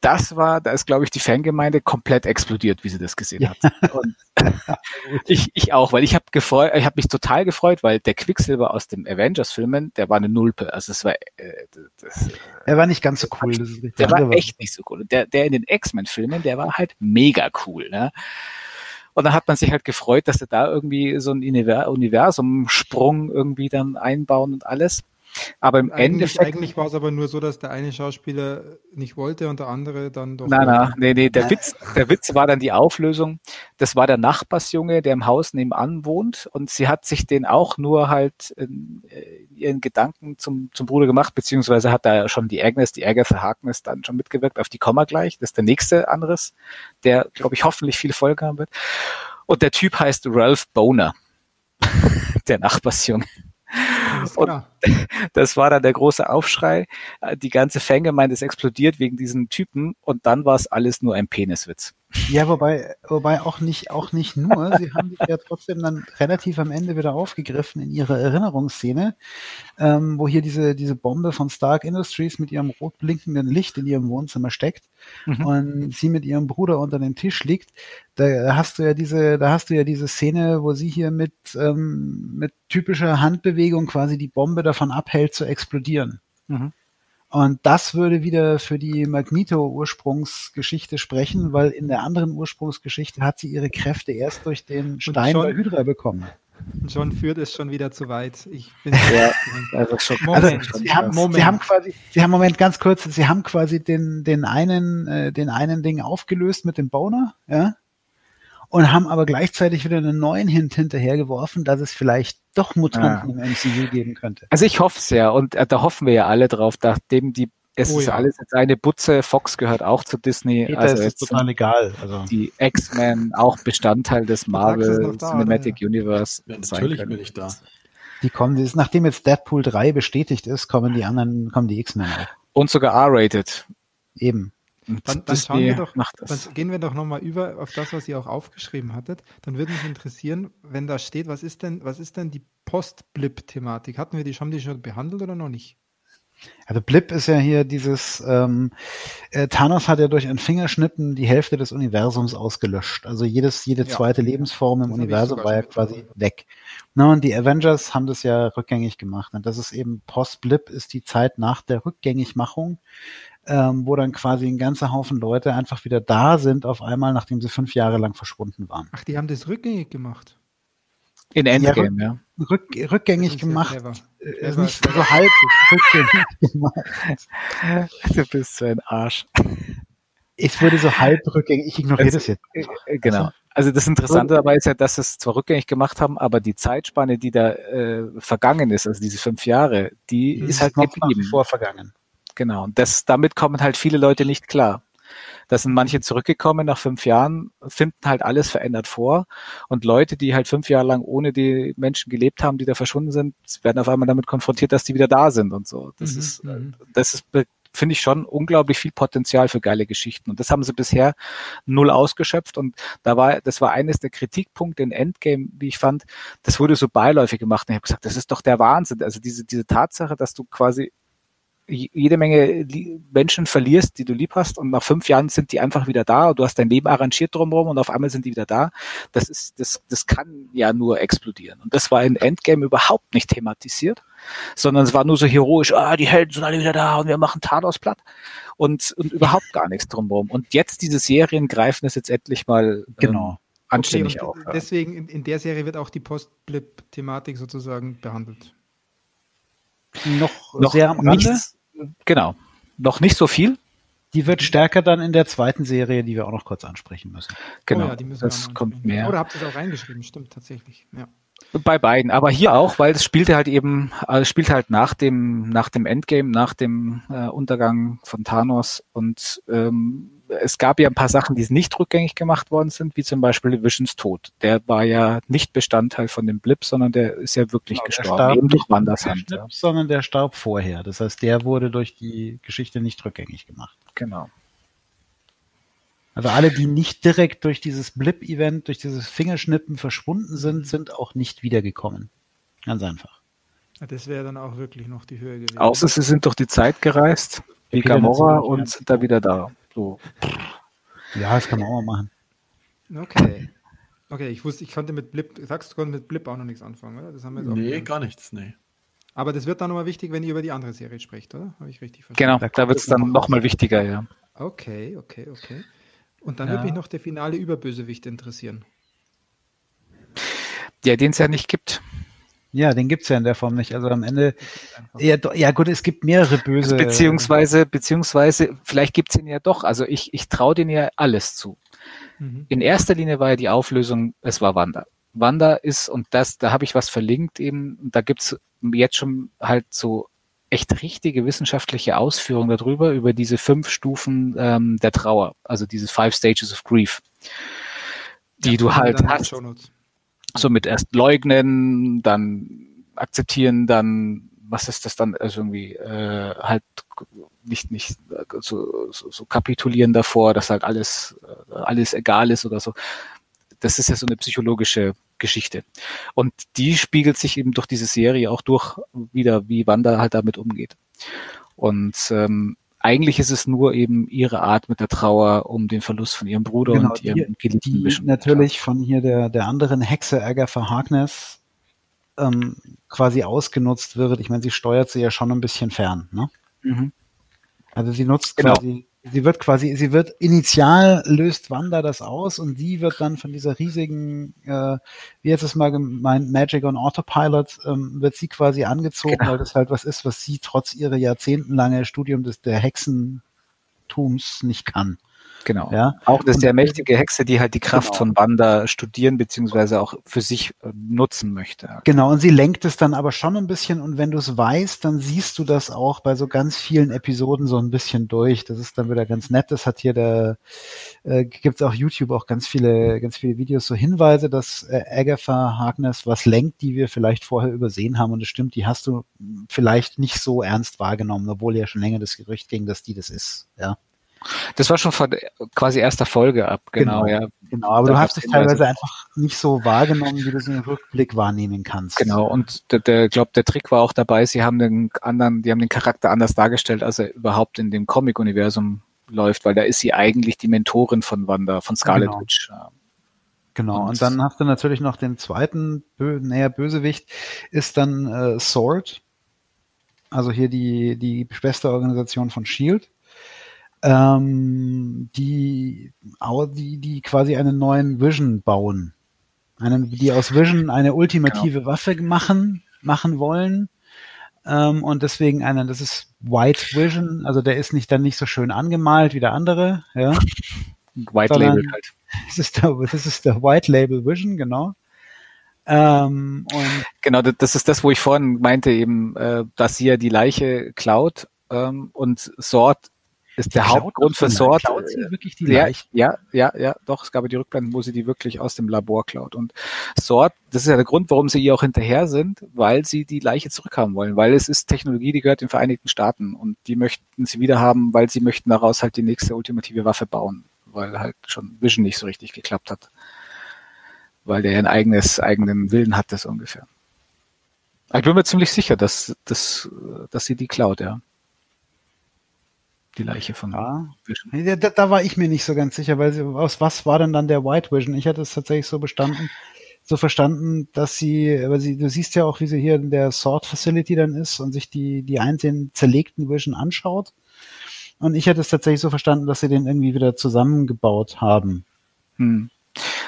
das war, da ist, glaube ich, die Fangemeinde komplett explodiert, wie sie das gesehen hat. Und ich, ich auch, weil ich habe gefreut, ich habe mich total gefreut, weil der Quicksilver aus dem Avengers-Filmen, der war eine Nulpe. Also es war äh, das, Er war nicht ganz so cool. Das ist der war echt nicht so cool. Der, der in den X-Men-Filmen, der war halt mega cool. Ne? Und dann hat man sich halt gefreut, dass sie da irgendwie so einen Universumsprung irgendwie dann einbauen und alles. Aber im eigentlich, Endeffekt. Eigentlich war es aber nur so, dass der eine Schauspieler nicht wollte und der andere dann doch. Nein, nein, nee, nee. Der Witz, der Witz war dann die Auflösung. Das war der Nachbarsjunge, der im Haus nebenan wohnt und sie hat sich den auch nur halt in, äh, ihren Gedanken zum, zum Bruder gemacht, beziehungsweise hat da schon die Agnes, die Agatha Harkness dann schon mitgewirkt. Auf die Komma gleich. Das ist der nächste anderes, der, glaube ich, hoffentlich viele Folgen haben wird. Und der Typ heißt Ralph Boner. der Nachbarsjunge. Und das war dann der große Aufschrei. Die ganze Fangemeinde ist explodiert wegen diesen Typen und dann war es alles nur ein Peniswitz. Ja, wobei, wobei auch nicht, auch nicht nur. Sie haben sich ja trotzdem dann relativ am Ende wieder aufgegriffen in ihrer Erinnerungsszene, ähm, wo hier diese, diese Bombe von Stark Industries mit ihrem rot blinkenden Licht in ihrem Wohnzimmer steckt mhm. und sie mit ihrem Bruder unter dem Tisch liegt. Da hast du ja diese, da hast du ja diese Szene, wo sie hier mit, ähm, mit typischer Handbewegung quasi die Bombe davon abhält zu explodieren. Mhm. Und das würde wieder für die Magneto-Ursprungsgeschichte sprechen, weil in der anderen Ursprungsgeschichte hat sie ihre Kräfte erst durch den Stein bei Hydra bekommen. John führt es schon wieder zu weit. Ich bin ja, also schon, Moment, also sie, haben, Moment. sie haben quasi, sie haben Moment ganz kurz, sie haben quasi den den einen äh, den einen Ding aufgelöst mit dem Boner, ja, und haben aber gleichzeitig wieder einen neuen Hint hinterhergeworfen, dass es vielleicht doch Mutanten ja. im MCU geben könnte. Also ich hoffe es ja und äh, da hoffen wir ja alle drauf, nachdem die es oh, ist ja. alles jetzt eine Butze, Fox gehört auch zu Disney. Peter also ist total egal. Also. Die X-Men auch Bestandteil des Marvel da, Cinematic oder? Universe. Ja, natürlich bin ich da. Die kommen, nachdem jetzt Deadpool 3 bestätigt ist, kommen die anderen, kommen die X-Men auch. Und sogar R-rated. Eben. Dann, dann, schauen wir doch, dann gehen wir doch nochmal über auf das, was ihr auch aufgeschrieben hattet. Dann würde mich interessieren, wenn da steht, was ist denn, was ist denn die Post-Blip-Thematik? Hatten wir die, haben die schon behandelt oder noch nicht? Also Blip ist ja hier dieses, ähm, äh, Thanos hat ja durch ein Fingerschnippen die Hälfte des Universums ausgelöscht. Also jedes, jede zweite ja. Lebensform im das Universum war ja quasi weg. Na, und die Avengers haben das ja rückgängig gemacht. Und das ist eben Post-Blip ist die Zeit nach der Rückgängigmachung ähm, wo dann quasi ein ganzer Haufen Leute einfach wieder da sind, auf einmal, nachdem sie fünf Jahre lang verschwunden waren. Ach, die haben das rückgängig gemacht. In Endgame, ja. Rück, rückgängig gemacht. Äh, ist nicht so halb rückgängig gemacht. Du bist so ein Arsch. Ich würde so halb rückgängig, ich ignoriere das, das jetzt. Äh, genau. Also das Interessante dabei ist ja, dass sie es zwar rückgängig gemacht haben, aber die Zeitspanne, die da äh, vergangen ist, also diese fünf Jahre, die mhm. ist halt geblieben. Vor vergangen. Genau. Und das, damit kommen halt viele Leute nicht klar. Da sind manche zurückgekommen nach fünf Jahren, finden halt alles verändert vor. Und Leute, die halt fünf Jahre lang ohne die Menschen gelebt haben, die da verschwunden sind, werden auf einmal damit konfrontiert, dass die wieder da sind und so. Das mhm, ist, mhm. das ist finde ich schon unglaublich viel Potenzial für geile Geschichten. Und das haben sie bisher null ausgeschöpft. Und da war, das war eines der Kritikpunkte in Endgame, wie ich fand, das wurde so beiläufig gemacht. Und ich habe gesagt, das ist doch der Wahnsinn. Also diese, diese Tatsache, dass du quasi jede Menge Menschen verlierst, die du lieb hast und nach fünf Jahren sind die einfach wieder da und du hast dein Leben arrangiert drumherum und auf einmal sind die wieder da. Das ist, das, das kann ja nur explodieren. Und das war in Endgame überhaupt nicht thematisiert, sondern es war nur so heroisch, ah, die Helden sind alle wieder da und wir machen Thanos platt und, und überhaupt gar nichts drumherum. Und jetzt diese Serien greifen es jetzt endlich mal ähm, genau. anständig okay, auf. Deswegen in, in der Serie wird auch die Post-Blip-Thematik sozusagen behandelt. Noch, noch sehr am Rande? Nichts, genau, noch nicht so viel. Die wird stärker dann in der zweiten Serie, die wir auch noch kurz ansprechen müssen. Genau, oh ja, das kommt mehr. Oder habt ihr es auch reingeschrieben? Stimmt, tatsächlich. Ja. Bei beiden, aber hier auch, weil es spielte halt eben, also spielt halt nach dem, nach dem Endgame, nach dem äh, Untergang von Thanos und ähm, es gab ja ein paar Sachen, die nicht rückgängig gemacht worden sind, wie zum Beispiel Visions Tod. Der war ja nicht Bestandteil von dem Blip, sondern der ist ja wirklich genau, gestorben. Der nicht Wanders Hand, Blip, ja. sondern der starb vorher. Das heißt, der wurde durch die Geschichte nicht rückgängig gemacht. Genau. Also alle, die nicht direkt durch dieses Blip-Event, durch dieses Fingerschnippen verschwunden sind, sind auch nicht wiedergekommen. Ganz einfach. Das wäre dann auch wirklich noch die Höhe gewesen. Außer sie sind durch die Zeit gereist, wie Gamora, und sind da wieder da. So. Ja, das kann man auch mal machen. Okay. Okay, ich wusste, ich konnte mit Blip, sagst du, konntest mit Blip auch noch nichts anfangen, oder? Das haben wir jetzt nee, auch gar nichts, nee. Aber das wird dann nochmal wichtig, wenn ihr über die andere Serie sprecht, oder? Habe ich richtig verstanden? Genau, da, da wird es dann nochmal wichtiger, ja. Okay, okay, okay. Und dann ja. würde mich noch der finale Überbösewicht interessieren. Ja, den es ja nicht gibt. Ja, den gibt's ja in der Form nicht. Also am Ende, ja, ja gut, es gibt mehrere böse. Beziehungsweise, beziehungsweise, vielleicht gibt's ihn ja doch. Also ich, ich traue den ja alles zu. Mhm. In erster Linie war ja die Auflösung, es war Wanda. Wanda ist, und das, da habe ich was verlinkt eben, da gibt's jetzt schon halt so echt richtige wissenschaftliche Ausführungen darüber, über diese fünf Stufen ähm, der Trauer, also diese Five Stages of Grief, die ja, du halt hast so mit erst leugnen, dann akzeptieren, dann was ist das dann also irgendwie äh, halt nicht nicht so, so, so kapitulieren davor, dass halt alles äh, alles egal ist oder so. Das ist ja so eine psychologische Geschichte. Und die spiegelt sich eben durch diese Serie auch durch wieder, wie Wanda halt damit umgeht. Und ähm, eigentlich ist es nur eben ihre Art mit der Trauer um den Verlust von ihrem Bruder genau, und ihrem die, geliebten die natürlich von hier der, der anderen Hexe Agatha Harkness ähm, quasi ausgenutzt wird. Ich meine, sie steuert sie ja schon ein bisschen fern. Ne? Mhm. Also sie nutzt genau. quasi Sie wird quasi, sie wird initial löst Wanda das aus und sie wird dann von dieser riesigen, äh, wie jetzt es mal gemeint, Magic on Autopilot, ähm, wird sie quasi angezogen, genau. weil das halt was ist, was sie trotz ihrer jahrzehntelange Studium des der Hexentums nicht kann. Genau. Ja? Auch das ist der mächtige Hexe, die halt die Kraft genau. von Wanda studieren beziehungsweise auch für sich äh, nutzen möchte. Genau, und sie lenkt es dann aber schon ein bisschen und wenn du es weißt, dann siehst du das auch bei so ganz vielen Episoden so ein bisschen durch. Das ist dann wieder ganz nett. Das hat hier der, äh, gibt es auch YouTube auch ganz viele, ganz viele Videos, so Hinweise, dass äh, Agatha Harkness was lenkt, die wir vielleicht vorher übersehen haben und es stimmt, die hast du vielleicht nicht so ernst wahrgenommen, obwohl ja schon länger das Gerücht ging, dass die das ist, ja. Das war schon von quasi erster Folge ab, genau, genau ja. Genau, aber da du hast es teilweise einfach nicht so wahrgenommen, wie du es im Rückblick wahrnehmen kannst. Genau, und der glaube, der Trick war auch dabei, sie haben den anderen, die haben den Charakter anders dargestellt, als er überhaupt in dem Comic-Universum läuft, weil da ist sie eigentlich die Mentorin von Wanda, von Scarlet genau. Witch. Genau, und, und, dann hast du natürlich noch den zweiten, näher Bösewicht, ist dann äh, Sword, also hier die, die Schwesterorganisation von Shield ähm, die, die, die quasi einen neuen Vision bauen. Einen, die aus Vision eine ultimative genau. Waffe machen, machen wollen. Ähm, und deswegen einen, das ist White Vision, also der ist nicht dann nicht so schön angemalt wie der andere, ja. White Sondern Label halt. Das ist, der, das ist der White Label Vision, genau. Ähm, genau, das ist das, wo ich vorhin meinte, eben, äh, dass sie ja die Leiche klaut ähm, und Sword ist der Hauptgrund für Sort. wirklich die ja, ja, ja, ja, doch, es gab die Rückblenden, wo sie die wirklich aus dem Labor klaut. Und Sort, das ist ja der Grund, warum sie ihr auch hinterher sind, weil sie die Leiche zurückhaben wollen, weil es ist Technologie, die gehört den Vereinigten Staaten und die möchten sie wieder haben, weil sie möchten daraus halt die nächste ultimative Waffe bauen, weil halt schon Vision nicht so richtig geklappt hat. Weil der ein eigenes, eigenen Willen hat, das ungefähr. Ich bin mir ziemlich sicher, dass, dass, dass sie die klaut, ja die Leiche von ja. Vision. Da, da, war ich mir nicht so ganz sicher, weil sie, aus was war denn dann der White Vision? Ich hatte es tatsächlich so bestanden, so verstanden, dass sie, aber sie, du siehst ja auch, wie sie hier in der Sword Facility dann ist und sich die, die einzelnen zerlegten Vision anschaut. Und ich hatte es tatsächlich so verstanden, dass sie den irgendwie wieder zusammengebaut haben. Hm.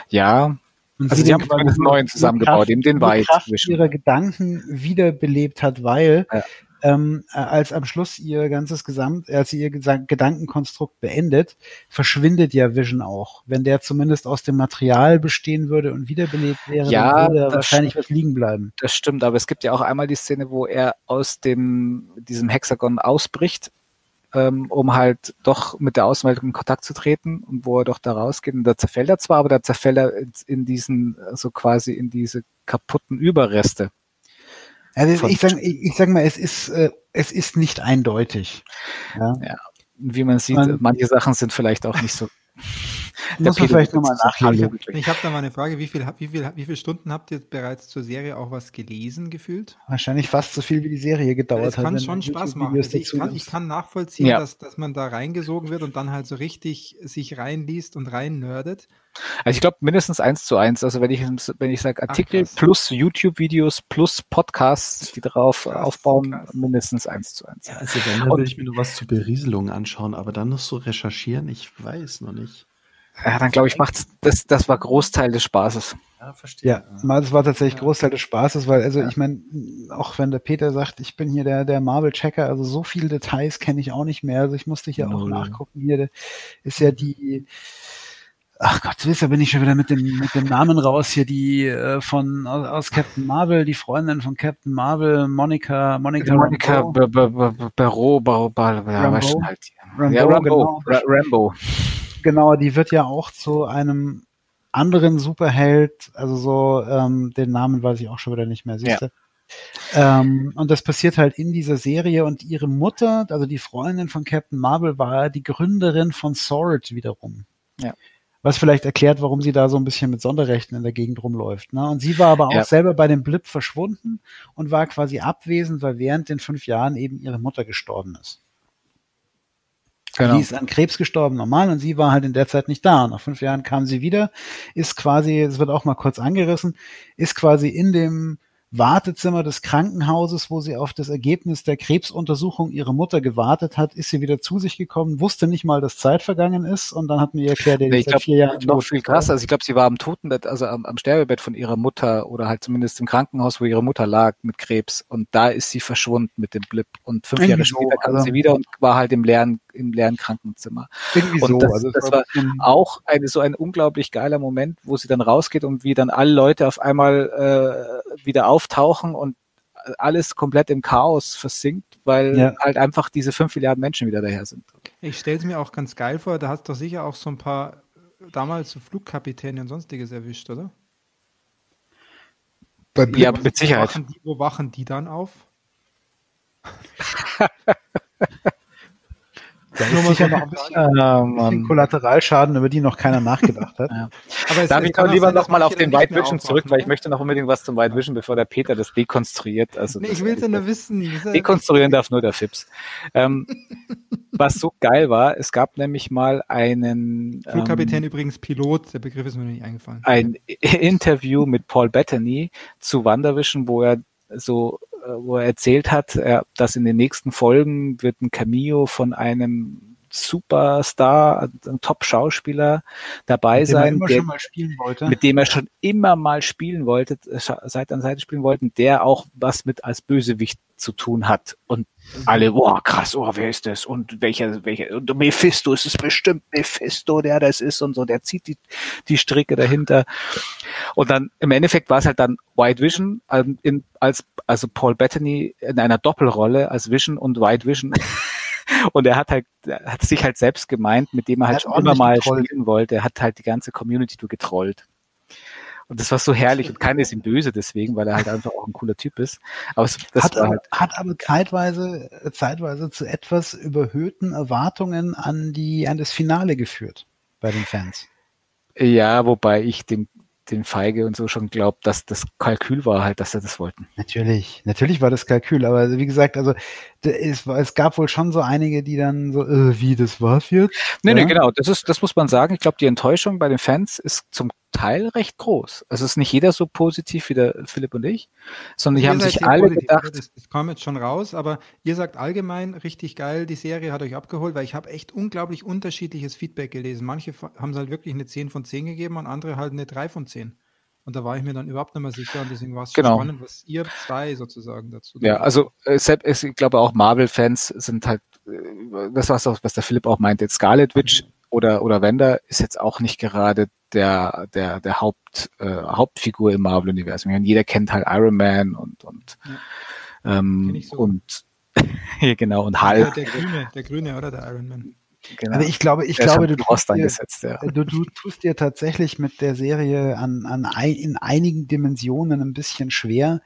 Ja, und also sie, sie haben einen neuen zusammengebaut, eben den White Vision. ihrer Gedanken wiederbelebt hat, weil ja ähm, äh, als am Schluss ihr ganzes Gesamt, als sie ihr Gedankenkonstrukt beendet, verschwindet ja Vision auch. Wenn der zumindest aus dem Material bestehen würde und wiederbelebt wäre, ja, dann würde wahrscheinlich was liegen bleiben. Das stimmt, aber es gibt ja auch einmal die Szene, wo er aus dem, diesem Hexagon ausbricht, ähm, um halt doch mit der Außenwelt in Kontakt zu treten und wo er doch da rausgeht. Und da zerfällt er zwar, aber da zerfällt er in diesen, so also quasi in diese kaputten Überreste. Also ich sage ich sag mal, es ist, äh, es ist nicht eindeutig. Ja. ja. Wie man sieht, man, manche Sachen sind vielleicht auch nicht so muss man vielleicht nochmal nachlesen. Ich habe da mal eine Frage. Wie viel, wie, viel, wie viele Stunden habt ihr bereits zur Serie auch was gelesen gefühlt? Wahrscheinlich fast so viel, wie die Serie gedauert das hat. Das kann schon Spaß machen. Also ich, kann, ich, kann, nachvollziehen, ja. dass, dass man da reingesogen wird und dann halt so richtig sich reinliest und rein nerdet. Also ich glaube mindestens eins zu eins. Also wenn ich, wenn ich sage Artikel Ach, plus YouTube-Videos plus Podcasts, die darauf krass, aufbauen, krass. mindestens eins zu eins. Ja, also dann würde ich mir nur was zur Berieselung anschauen, aber dann noch so recherchieren, ich weiß noch nicht. Ja, dann glaube ich, macht's das, das war Großteil des Spaßes. Ja, verstehe. Ja, das war tatsächlich Großteil des Spaßes, weil, also ich meine, auch wenn der Peter sagt, ich bin hier der, der Marvel-Checker, also so viele Details kenne ich auch nicht mehr. Also ich musste hier auch nachgucken. Hier ist ja die, ach Gott, wisst ihr, bin ich schon wieder mit dem, mit dem Namen raus hier, die äh, von aus, aus Captain Marvel, die Freundin von Captain Marvel, Monica, Monica, Monica Barreau, Barreau, ja, halt. Rambo, ja, Rambo, genau. Rambo genau, die wird ja auch zu einem anderen Superheld, also so, ähm, den Namen weiß ich auch schon wieder nicht mehr, siehst? Ja. Ähm, und das passiert halt in dieser Serie und ihre Mutter, also die Freundin von Captain Marvel, war die Gründerin von Sword wiederum. Ja. Was vielleicht erklärt, warum sie da so ein bisschen mit Sonderrechten in der Gegend rumläuft. Ne? Und sie war aber auch ja. selber bei dem Blip verschwunden und war quasi abwesend, weil während den fünf Jahren eben ihre Mutter gestorben ist. Genau. Die ist an Krebs gestorben, normal, und sie war halt in der Zeit nicht da. Nach fünf Jahren kam sie wieder, ist quasi, es wird auch mal kurz angerissen, ist quasi in dem Wartezimmer des Krankenhauses, wo sie auf das Ergebnis der Krebsuntersuchung ihrer Mutter gewartet hat, ist sie wieder zu sich gekommen, wusste nicht mal, dass Zeit vergangen ist und dann hat mir erklärt, der nee, seit vier Jahren noch viel krasser. Also ich glaube, sie war am Totenbett, also am, am, Sterbebett von ihrer Mutter oder halt zumindest im Krankenhaus, wo ihre Mutter lag mit Krebs und da ist sie verschwunden mit dem Blip und fünf Jahre später kam also, sie wieder und war halt im leeren im leeren Krankenzimmer. Irgendwie und so. Das, also das war auch eine, so ein unglaublich geiler Moment, wo sie dann rausgeht und wie dann alle Leute auf einmal äh, wieder auftauchen und alles komplett im Chaos versinkt, weil ja. halt einfach diese fünf Milliarden Menschen wieder daher sind. Ich stelle es mir auch ganz geil vor, da hast du doch sicher auch so ein paar damals so Flugkapitäne und sonstiges erwischt, oder? ja, mit Sicherheit. Wo wachen die, wo wachen die dann auf? Da ist sicher noch ein bisschen, ah, bisschen Kollateralschaden, über die noch keiner nachgedacht hat. ja. Aber Darf ich lieber nochmal auf den White Vision zurück, weil ich möchte noch unbedingt was zum White Vision, bevor der Peter das dekonstruiert. Also nee, ich will es ja nur wissen. Dekonstruieren darf nur der Fips. Ähm, was so geil war, es gab nämlich mal einen Flugkapitän ähm, übrigens Pilot, der Begriff ist mir nicht eingefallen. Ein Interview mit Paul Bettany zu WandaVision, wo er so wo er erzählt hat, dass in den nächsten Folgen wird ein Cameo von einem Superstar, ein Top-Schauspieler dabei mit sein, der, mit dem er schon immer mal spielen wollte, Seite an Seite spielen wollte, der auch was mit als Bösewicht zu tun hat. Und alle, boah, krass, oh, wer ist das? Und welcher, welcher, und Mephisto, es ist bestimmt Mephisto, der das ist und so, der zieht die, die Stricke dahinter. Und dann, im Endeffekt war es halt dann White Vision, ähm, in, als, also Paul Bettany in einer Doppelrolle als Vision und White Vision Und er hat halt, hat sich halt selbst gemeint, mit dem er halt schon immer mal getrollt. spielen wollte. Er hat halt die ganze Community du getrollt. Und das war so herrlich und keiner ist ihm böse deswegen, weil er halt einfach auch ein cooler Typ ist. Aber es, das hat, aber, halt hat aber zeitweise, zeitweise zu etwas überhöhten Erwartungen an die, an das Finale geführt bei den Fans. Ja, wobei ich dem den Feige und so schon glaubt, dass das Kalkül war halt, dass sie das wollten. Natürlich, natürlich war das Kalkül, aber wie gesagt, also es, es gab wohl schon so einige, die dann so, äh, wie, das war's jetzt? Nee, ja? nee, genau, das ist, das muss man sagen. Ich glaube, die Enttäuschung bei den Fans ist zum Teil recht groß. Also es ist nicht jeder so positiv wie der Philipp und ich, sondern die haben sich alle positiv, gedacht. Das, das kam jetzt schon raus, aber ihr sagt allgemein richtig geil, die Serie hat euch abgeholt, weil ich habe echt unglaublich unterschiedliches Feedback gelesen. Manche haben es halt wirklich eine 10 von 10 gegeben und andere halt eine 3 von 10. Und da war ich mir dann überhaupt nicht mehr sicher und deswegen war es genau. spannend, was ihr zwei sozusagen dazu Ja, also äh, ich glaube auch Marvel-Fans sind halt, äh, das war auch, was der Philipp auch meinte, Scarlet Witch mhm. oder, oder Wender ist jetzt auch nicht gerade der, der, der Haupt, äh, Hauptfigur im Marvel-Universum. Jeder kennt halt Iron Man und, und, ja. ähm, so. und genau, und Hulk. Der, der, Grüne, der Grüne, oder der Iron Man. Genau. Also ich glaube, ich glaube, du tust, dir, ja. du, du tust dir tatsächlich mit der Serie an, an ein, in einigen Dimensionen ein bisschen schwer,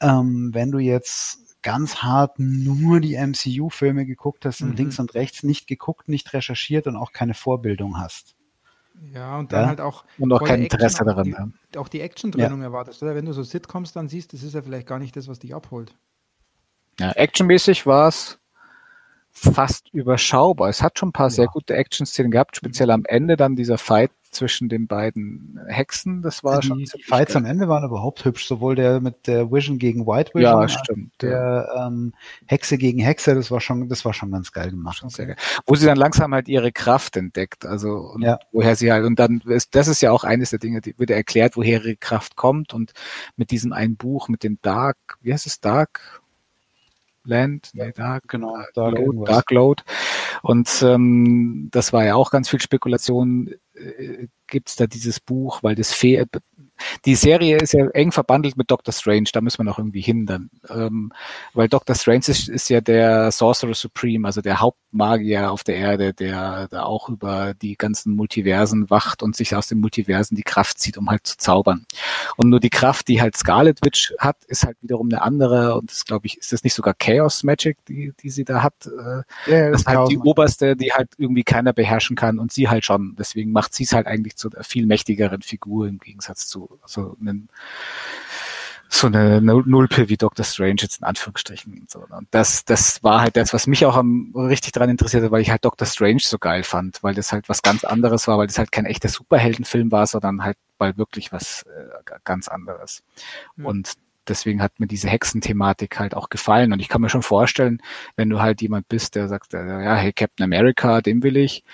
ähm, wenn du jetzt ganz hart nur die MCU-Filme geguckt hast und mhm. links und rechts nicht geguckt, nicht recherchiert und auch keine Vorbildung hast. Ja, und dann ja? halt auch. Und auch kein Interesse Action, daran die, haben. Auch die Action-Trennung ja. erwartest, oder? Wenn du so Sitcoms dann siehst, das ist ja vielleicht gar nicht das, was dich abholt. Ja, actionmäßig war es fast überschaubar. Es hat schon ein paar ja. sehr gute Action-Szenen gehabt, speziell am Ende dann dieser Fight zwischen den beiden Hexen, das war die, schon Die Fights geil. am Ende waren überhaupt hübsch, sowohl der mit der Vision gegen White Vision, ja, stimmt, der ja. Ähm, Hexe gegen Hexe, das war schon, das war schon ganz geil gemacht. Sehr geil. Wo sie dann langsam halt ihre Kraft entdeckt, also ja. woher sie halt, und dann, ist, das ist ja auch eines der Dinge, die wird erklärt, woher ihre Kraft kommt und mit diesem einen Buch, mit dem Dark, wie heißt es, Dark? Land, nee, Dark, genau, Dark, Load, Dark Load. Und ähm, das war ja auch ganz viel Spekulation. Äh, Gibt es da dieses Buch, weil das Fee die Serie ist ja eng verbandelt mit Doctor Strange, da müssen wir noch irgendwie hin dann. Ähm, weil Doctor Strange ist, ist, ja der Sorcerer Supreme, also der Hauptmagier auf der Erde, der da auch über die ganzen Multiversen wacht und sich aus den Multiversen die Kraft zieht, um halt zu zaubern. Und nur die Kraft, die halt Scarlet Witch hat, ist halt wiederum eine andere und das glaube ich, ist das nicht sogar Chaos Magic, die, die sie da hat? Äh, ja, das ist halt die oberste, die halt irgendwie keiner beherrschen kann und sie halt schon. Deswegen macht sie es halt eigentlich zu einer viel mächtigeren Figur im Gegensatz zu so einen so eine Nulpe wie Doctor Strange jetzt in Anführungsstrichen. Und, so. und das, das war halt das, was mich auch am, richtig daran interessierte, weil ich halt Doctor Strange so geil fand, weil das halt was ganz anderes war, weil das halt kein echter Superheldenfilm war, sondern halt weil wirklich was äh, ganz anderes. Mhm. Und deswegen hat mir diese Hexenthematik halt auch gefallen. Und ich kann mir schon vorstellen, wenn du halt jemand bist, der sagt, äh, ja, hey, Captain America, den will ich,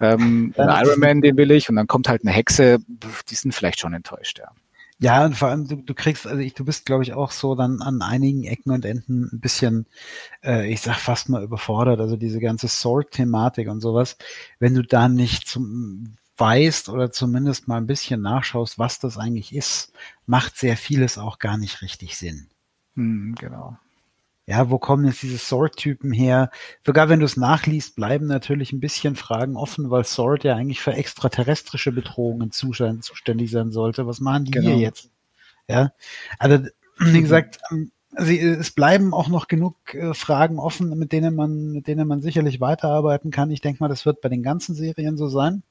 ähm, Iron Man, den will ich, und dann kommt halt eine Hexe, die sind vielleicht schon enttäuscht, ja. Ja, und vor allem, du, du kriegst, also ich, du bist, glaube ich, auch so dann an einigen Ecken und Enden ein bisschen, äh, ich sag fast mal überfordert, also diese ganze Sword-Thematik und sowas, wenn du da nicht zum, weißt oder zumindest mal ein bisschen nachschaust, was das eigentlich ist, macht sehr vieles auch gar nicht richtig Sinn. Hm, genau ja, wo kommen jetzt diese Sword-Typen her? Sogar wenn du es nachliest, bleiben natürlich ein bisschen Fragen offen, weil Sword ja eigentlich für extraterrestrische Bedrohungen zuständig sein sollte. Was machen die genau. hier jetzt? Ja, also wie gesagt, also es bleiben auch noch genug äh, Fragen offen, mit denen man, mit denen man sicherlich weiterarbeiten kann. Ich denke mal, das wird bei den ganzen Serien so sein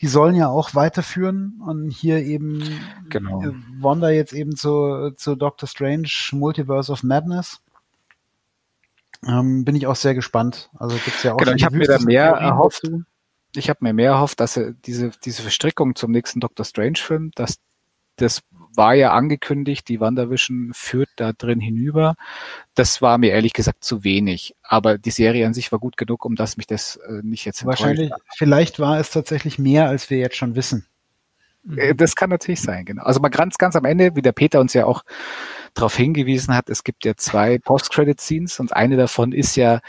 die sollen ja auch weiterführen und hier eben genau. Äh, Wanda jetzt eben zu, zu Doctor Strange Multiverse of Madness. Ähm, bin ich auch sehr gespannt. Also gibt's ja auch. Genau, ich habe mir da mehr erhofft. Ich habe mir mehr erhofft, dass er diese diese Verstrickung zum nächsten Doctor Strange Film, dass das war ja angekündigt, die WandaVision führt da drin hinüber. Das war mir ehrlich gesagt zu wenig. Aber die Serie an sich war gut genug, um dass mich das äh, nicht jetzt Wahrscheinlich, hat. vielleicht war es tatsächlich mehr, als wir jetzt schon wissen. Äh, das kann natürlich sein, genau. Also mal ganz, ganz am Ende, wie der Peter uns ja auch darauf hingewiesen hat, es gibt ja zwei Post-Credit-Scenes und eine davon ist ja,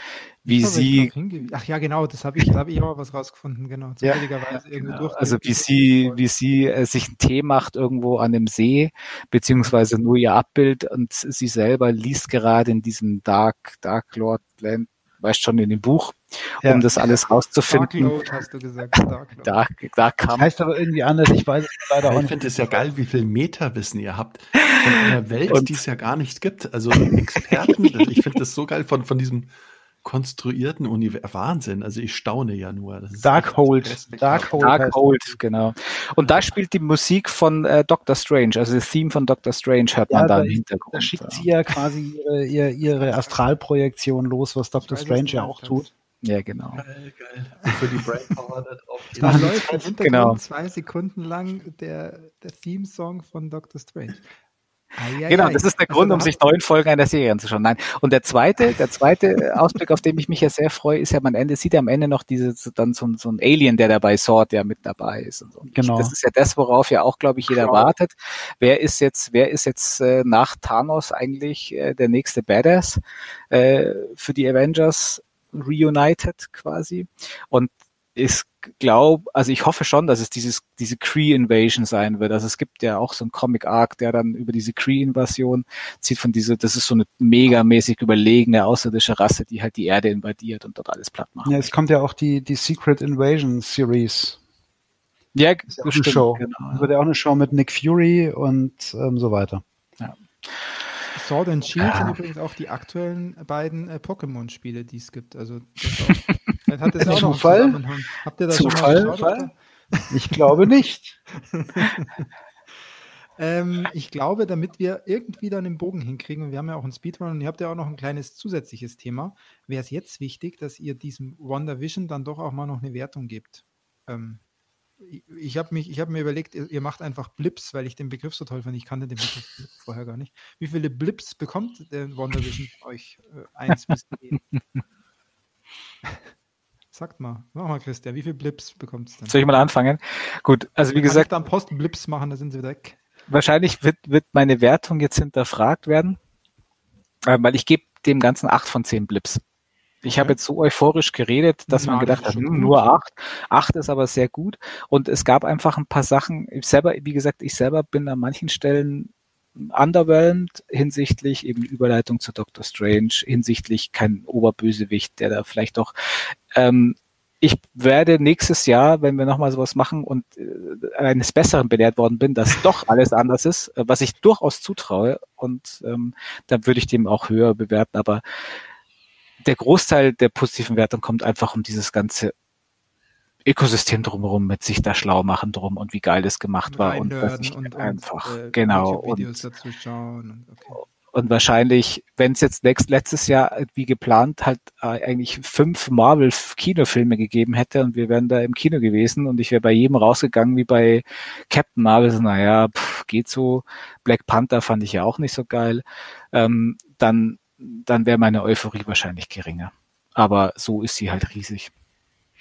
wie sie. Ach ja, genau, das habe ich, da habe ich auch was rausgefunden, genau. Zufälligerweise ja, genau. durch. Also wie sie, wie sie äh, sich einen Tee macht irgendwo an dem See, beziehungsweise nur ihr Abbild und sie selber liest gerade in diesem Dark, Dark Lord Land, weißt schon, in dem Buch, ja. um das alles rauszufinden. Dark Lord hast du gesagt. Dark, Lord. Dark, Dark das heißt aber irgendwie anders, ich weiß es leider auch nicht. Ich finde es ja geil, wie viel Meta-Wissen ihr habt von einer Welt, und, die es ja gar nicht gibt. Also Experten, ich finde das so geil von, von diesem konstruierten Universum. Wahnsinn, also ich staune ja nur. Darkhold. Darkhold, Darkhold genau. Und da spielt die Musik von äh, Doctor Strange, also das Theme von Doctor Strange hört man ja, da im Hintergrund. Da schickt sie ja quasi ihre, ihre, ihre Astralprojektion los, was Doctor Strange ja auch tut. Ja, genau. Geil, geil. Für die Brainpower da drauf. Da läuft im Hintergrund genau. zwei Sekunden lang der, der Theme-Song von Doctor Strange. Ai, genau, das ist der also Grund, um sich neuen Folgen einer Serie anzuschauen. Nein. Und der zweite, der zweite Ausblick, auf den ich mich ja sehr freue, ist ja, man Ende sieht ja am Ende noch diese, dann so, so ein Alien, der dabei Sword, der mit dabei ist. Und so. Genau. Das ist ja das, worauf ja auch, glaube ich, jeder genau. wartet. Wer ist jetzt, wer ist jetzt äh, nach Thanos eigentlich äh, der nächste Badass äh, für die Avengers Reunited quasi? Und ich glaube, also ich hoffe schon, dass es dieses, diese Cree-Invasion sein wird. Also es gibt ja auch so einen Comic-Arc, der dann über diese Cree-Invasion zieht von dieser, das ist so eine megamäßig überlegene außerirdische Rasse, die halt die Erde invadiert und dort alles platt macht. Ja, es kommt ja auch die, die Secret Invasion Series. Ja, ist ja auch eine Show. Genau, ja. Wird ja auch eine Show mit Nick Fury und ähm, so weiter. Ja. Sword and Shield ja. sind übrigens auch die aktuellen beiden äh, Pokémon-Spiele, die es gibt. Also das Vielleicht hat das auch noch Zufall? Habt ihr das Zufall? schon mal Ich glaube nicht. ähm, ich glaube, damit wir irgendwie dann den Bogen hinkriegen, und wir haben ja auch einen Speedrun und ihr habt ja auch noch ein kleines zusätzliches Thema, wäre es jetzt wichtig, dass ihr diesem WandaVision dann doch auch mal noch eine Wertung gebt. Ähm, ich habe mich, mir überlegt, ihr macht einfach Blips, weil ich den Begriff so toll fand. Ich kannte den Begriff vorher gar nicht. Wie viele Blips bekommt der WandaVision euch? Äh, eins bis zehn. Sagt mal, mach mal, Christian, wie viele Blips bekommt es denn? Soll ich mal anfangen? Gut, also wie gesagt. Kann ich dann Post-Blips machen, da sind sie weg. Wahrscheinlich wird, wird meine Wertung jetzt hinterfragt werden, äh, weil ich gebe dem Ganzen acht von zehn Blips. Ich okay. habe jetzt so euphorisch geredet, dass ja, man gedacht hat, nur acht. Acht ist aber sehr gut. Und es gab einfach ein paar Sachen. Ich selber, wie gesagt, ich selber bin an manchen Stellen underwhelmed hinsichtlich eben Überleitung zu Doctor Strange, hinsichtlich kein Oberbösewicht, der da vielleicht doch ähm, ich werde nächstes Jahr, wenn wir nochmal sowas machen und äh, eines Besseren belehrt worden bin, dass doch alles anders ist, äh, was ich durchaus zutraue und ähm, dann würde ich dem auch höher bewerten, aber der Großteil der positiven Wertung kommt einfach um dieses ganze Ökosystem drumherum mit sich da schlau machen drum und wie geil das gemacht war und, und, und einfach und, äh, genau und, dazu schauen und, okay. und wahrscheinlich, wenn es jetzt next, letztes Jahr wie geplant halt äh, eigentlich fünf Marvel Kinofilme gegeben hätte und wir wären da im Kino gewesen und ich wäre bei jedem rausgegangen wie bei Captain Marvel, so, naja, pff, geht so. Black Panther fand ich ja auch nicht so geil. Ähm, dann dann wäre meine Euphorie wahrscheinlich geringer. Aber so ist sie halt riesig.